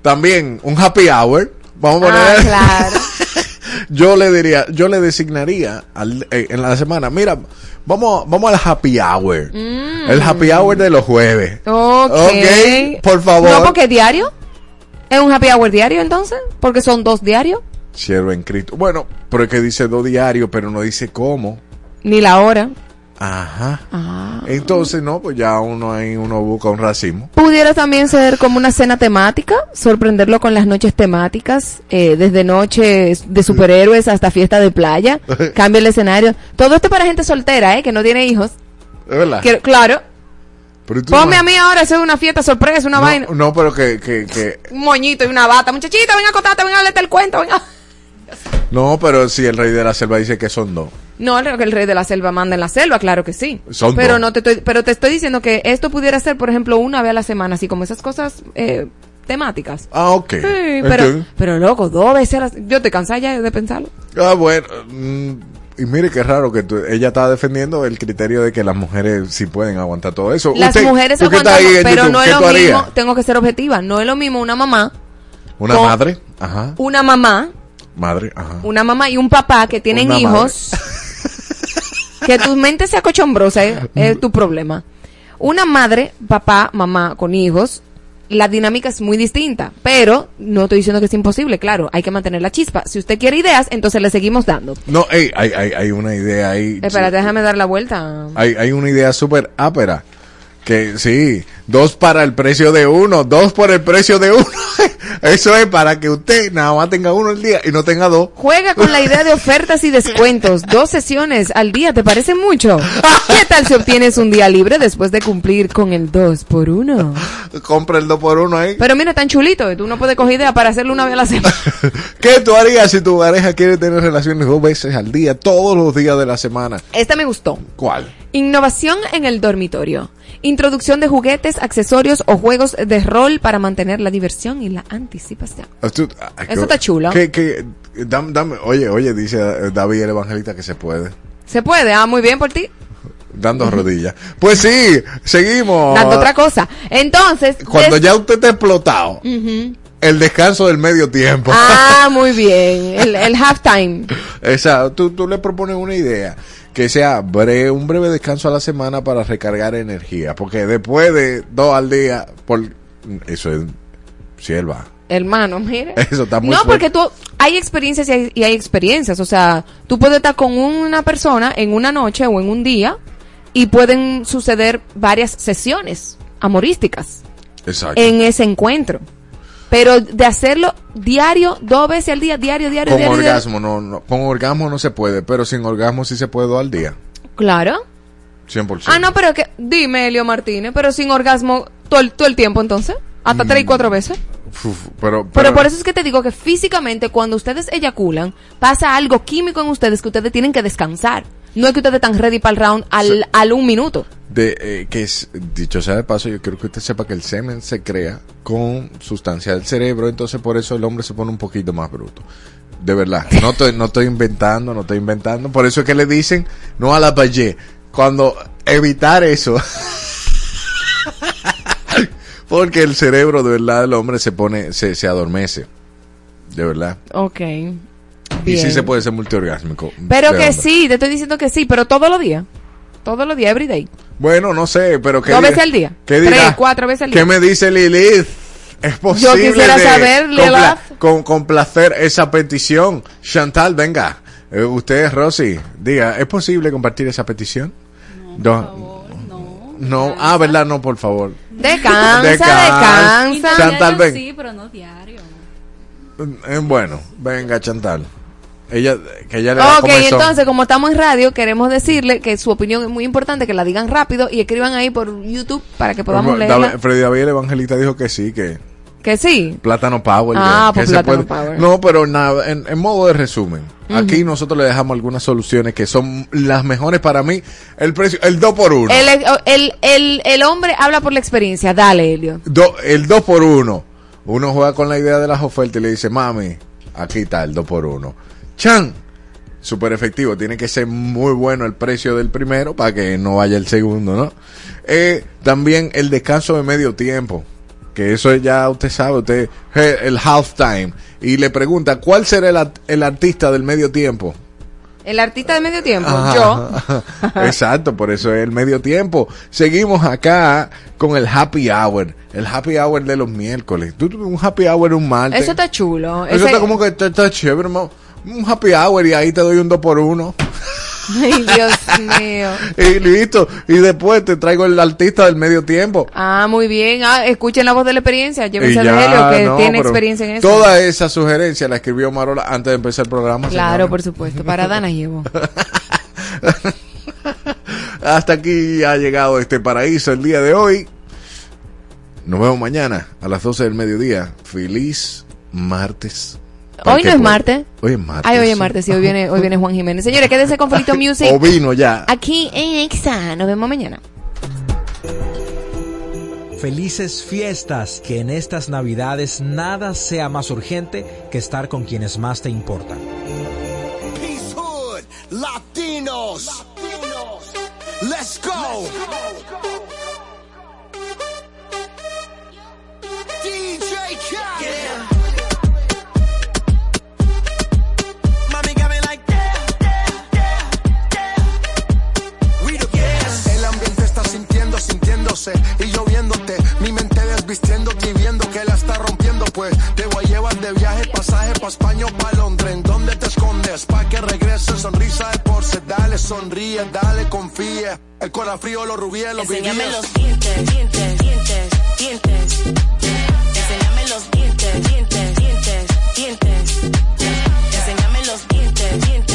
También un happy hour. Vamos a poner. Ah, claro. yo le diría, yo le designaría al- eh, en la semana, mira, vamos, vamos al happy hour. Mm. El happy hour de los jueves. Ok. Ok, por favor. No, porque es diario. ¿Es un happy hour diario entonces? Porque son dos diarios. Siervo en Cristo. Bueno, pero es que dice dos diarios, pero no dice cómo. Ni la hora. Ajá. Ah. Entonces, no, pues ya uno ahí, uno busca un racismo. Pudiera también ser como una cena temática, sorprenderlo con las noches temáticas, eh, desde noches de superhéroes hasta fiesta de playa, cambia el escenario. Todo esto para gente soltera, ¿eh? Que no tiene hijos. ¿Es verdad? Que- claro. Pero Ponme no- a mí ahora a hacer una fiesta sorpresa, una vaina. no, pero que, que, que, Un moñito y una bata. Muchachita, ven a acostarte, ven a hablarte el cuento, venga. No, pero si el rey de la selva dice que son dos. No, el, el rey de la selva manda en la selva, claro que sí. Son pero dos. no te estoy, pero te estoy diciendo que esto pudiera ser, por ejemplo, una vez a la semana, así como esas cosas eh, temáticas. Ah, ok. Sí, pero, Entiendo. pero loco, dos veces a la Yo te cansé ya de pensarlo. Ah, bueno. mm, y mire qué raro que tú- ella está defendiendo el criterio de que las mujeres sí pueden aguantar todo eso. Las Usted- mujeres en pero YouTube, no ¿qué es lo harías? mismo, tengo que ser objetiva, no es lo mismo una mamá, Una madre, ajá, una mamá, madre, ajá. una mamá y un papá que tienen Una hijos, que tu mente sea cochombrosa es, es tu problema. Una madre, papá, mamá con hijos, la dinámica es muy distinta, pero no estoy diciendo que es imposible, claro, hay que mantener la chispa. Si usted quiere ideas, entonces le seguimos dando. No, hay, hay, hay una idea ahí. Espérate, déjame dar la vuelta. Hay, hay una idea súper ápera. Que sí, dos para el precio de uno, dos por el precio de uno. Eso es para que usted nada más tenga uno al día y no tenga dos. Juega con la idea de ofertas y descuentos. Dos sesiones al día, ¿te parece mucho? ¿Qué tal si obtienes un día libre después de cumplir con el 2 por 1 Compra el dos por uno ahí. Pero mira, tan chulito, tú no puedes coger idea para hacerlo una vez a la semana. ¿Qué tú harías si tu pareja quiere tener relaciones dos veces al día, todos los días de la semana? Esta me gustó. ¿Cuál? Innovación en el dormitorio. Introducción de juguetes, accesorios o juegos de rol para mantener la diversión y la anticipación. Tú- ah, Eso está chulo. dame- oye, oye, dice eh, David el evangelista que se puede. ¿Se puede? Ah, muy bien por ti. Dando rodillas. Pues sí, seguimos. Dando otra cosa. Entonces. Cuando ya usted está explotado, el descanso del medio tiempo. Ah, muy bien. El, el halftime. Exacto, tú, tú le propones una idea que sea bre- un breve descanso a la semana para recargar energía, porque después de dos al día, por eso es sierva. Hermano, mire. Eso está muy No, porque tú hay experiencias y hay, y hay experiencias. O sea, tú puedes estar con una persona en una noche o en un día y pueden suceder varias sesiones amorísticas Exacto. en ese encuentro. Pero de hacerlo diario, dos veces al día, diario, diario, con diario. diario. orgasmo no, no, con orgasmo no se puede, pero sin orgasmo sí se puede dos al día. Claro. 100%. Ah, no, pero que, dime, Elio Martínez, pero sin orgasmo todo el, todo el tiempo entonces. Hasta tres y cuatro veces. Uf, pero, Pero pero, por eso es que te digo que físicamente cuando ustedes eyaculan, pasa algo químico en ustedes que ustedes tienen que descansar. No es que ustedes están ready para el round al, al un minuto. de, eh, que es, dicho sea de paso, yo quiero que usted sepa que el semen se crea con sustancia del cerebro, entonces por eso el hombre se pone un poquito más bruto. De verdad, no estoy, no estoy inventando, no estoy inventando. Por eso es que le dicen no a la valle. Cuando evitar eso. Porque el cerebro de verdad del hombre se pone, se, se adormece. De verdad. Ok. Y sí se puede ser multiorgásmico. Pero que hombre. sí, te estoy diciendo que sí, pero todos los días. Todos los días, every day. Bueno, no sé, pero que Dos veces al día. ¿Qué Tres, dirá? cuatro veces al ¿Qué día. me dice Lilith? Es posible quisiera de saber, Lilith. con, complacer esa petición. Chantal, venga. Eh, usted, Rosy, diga, ¿es posible compartir esa petición? No, no. Ah, ¿verdad? No, por favor. Descansa, Descansa. descansa. Chantal, ven. Sí, pero no diario. Eh, bueno, venga, Chantal. Ella, que ella le da Ok, comezón. entonces, como estamos en radio, queremos decirle que su opinión es muy importante, que la digan rápido y escriban ahí por YouTube para que podamos leerla. David- Freddy David, el evangelista, dijo que sí, que Que sí. Plátano Power. Ah, que pues se Plátano puede- Power. No, pero nada, en, en modo de resumen. Aquí nosotros le dejamos algunas soluciones que son las mejores para mí. El precio, el 2 por 1 El, el, el, el hombre habla por la experiencia. Dale, Elio. el 2 por 1 Uno juega con la idea de las ofertas y le dice, mami, aquí está el 2 por 1 Chan, súper efectivo. Tiene que ser muy bueno el precio del primero para que no vaya el segundo, ¿no? Eh, también el descanso de medio tiempo. Que eso ya usted sabe, usted, eh, el halftime. Y le pregunta, ¿cuál será el, el artista del medio tiempo? El artista de medio tiempo. Yo. Exacto, por eso es el medio tiempo. Seguimos acá con el happy hour. El happy hour de los miércoles. Tú, tú, un happy hour un martes. Eso está chulo. Eso Ese- está como que está, está chévere, hermano un happy hour y ahí te doy un 2 por 1 Ay, Dios mío. y listo. Y después te traigo el artista del medio tiempo. Ah, muy bien. Ah, escuchen la voz de la experiencia. Llévense de Helio, que tiene experiencia en eso. Toda esa sugerencia la escribió Marola antes de empezar el programa. Claro, por supuesto. Para Dana llevo. Hasta aquí ha llegado este paraíso el día de hoy. Nos vemos mañana a las 12 del mediodía. Feliz martes. Hoy no es martes. Hoy es martes. Ay, hoy es martes, sí, hoy viene, hoy viene Juan Jiménez. Señores, quédense con Felito Music. o vino ya. Aquí en Exa. Nos vemos mañana. Felices fiestas, que en estas navidades nada sea más urgente que estar con quienes más te importan. Peace Hood, Latinos, Latinos. Let's go. Let's go. y yo viéndote, mi mente desvistiéndote y viendo que la está rompiendo, pues te voy a llevar de viaje, pasaje pa' España o pa' Londres, ¿en dónde te escondes? Pa' que regrese, sonrisa de porce, dale, sonríe, dale, confía, el corazón frío, los rubíes, los Enséñame vivíes. los dientes, dientes, dientes, dientes. Enséñame los dientes, dientes, dientes, dientes. Enséñame los dientes, dientes.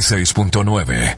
96.9.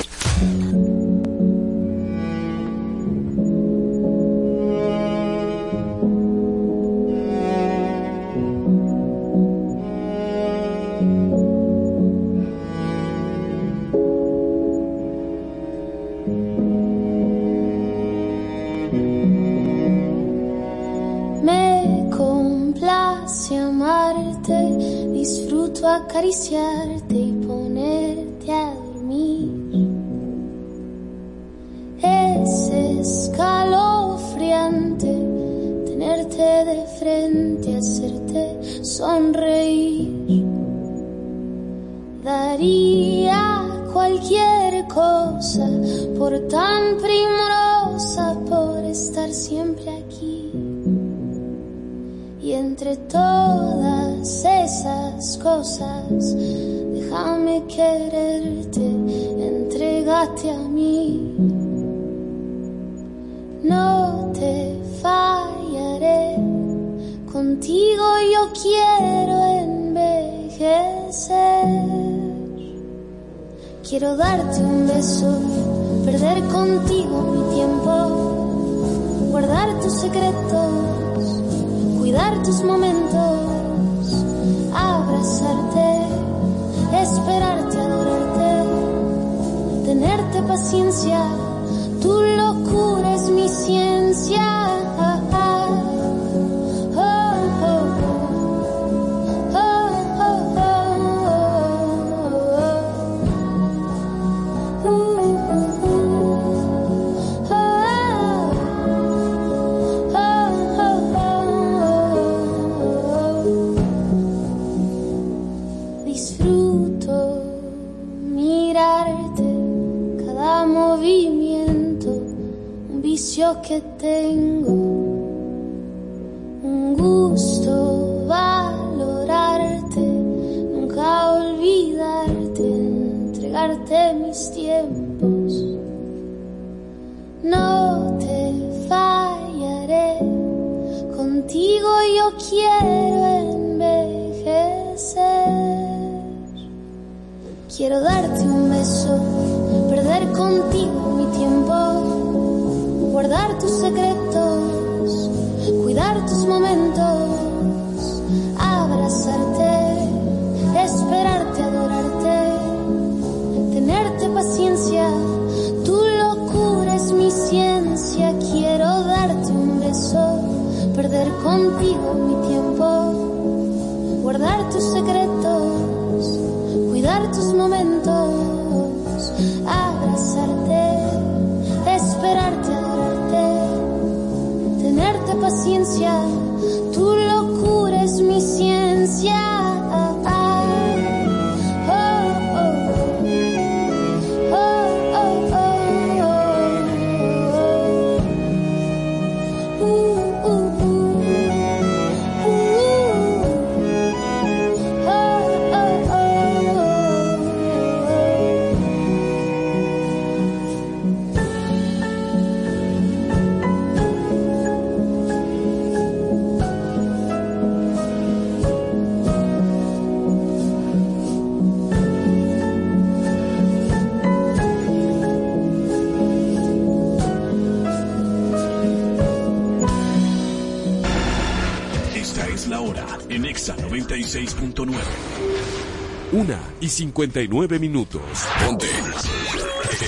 59 minutos. Ponte.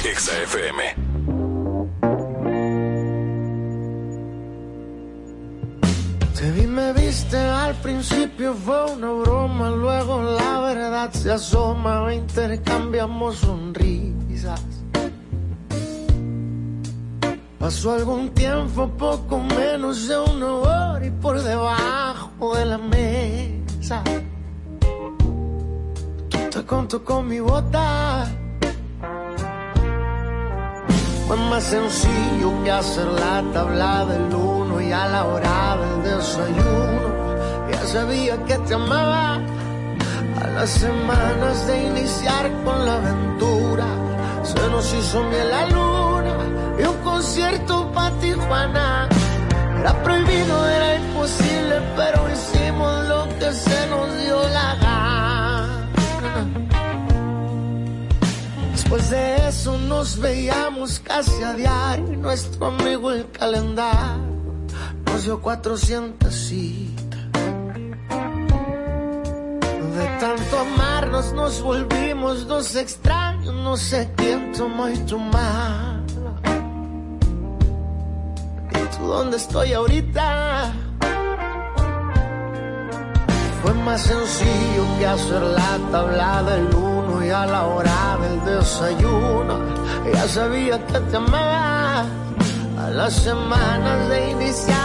Exa FM. Te vi, me viste, al principio fue una broma, luego la verdad se asoma, Ya sabía que te amaba. A las semanas de iniciar con la aventura, se nos hizo miel la luna y un concierto para Tijuana. Era prohibido, era imposible, pero hicimos lo que se nos dio la gana. Después de eso nos veíamos casi a diario. Nuestro amigo el calendario dio 400 citas. De tanto amarnos nos volvimos dos extraños. No sé quién y tomaba. ¿Y tú dónde estoy ahorita? Fue más sencillo que hacer la tabla del uno y a la hora del desayuno. Ya sabía que te amaba. A las semanas de iniciar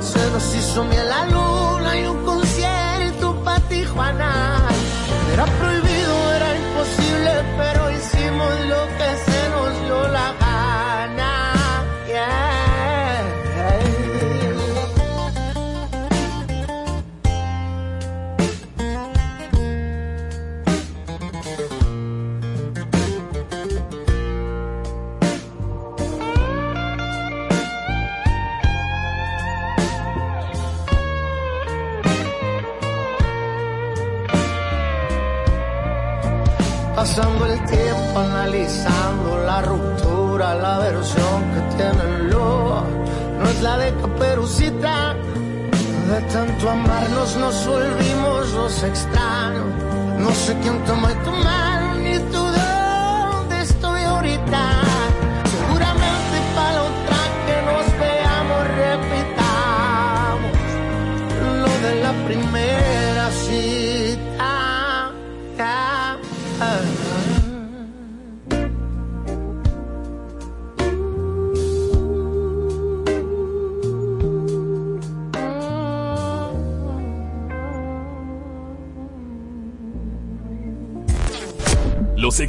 se nos hizo miel la luna y un concierto para Tijuana. Era prohibido, nos volvimos los extraños. No sé quién tomó y tu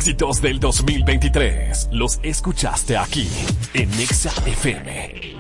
éxitos del 2023 los escuchaste aquí en Nexa FM.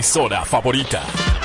Emisora favorita.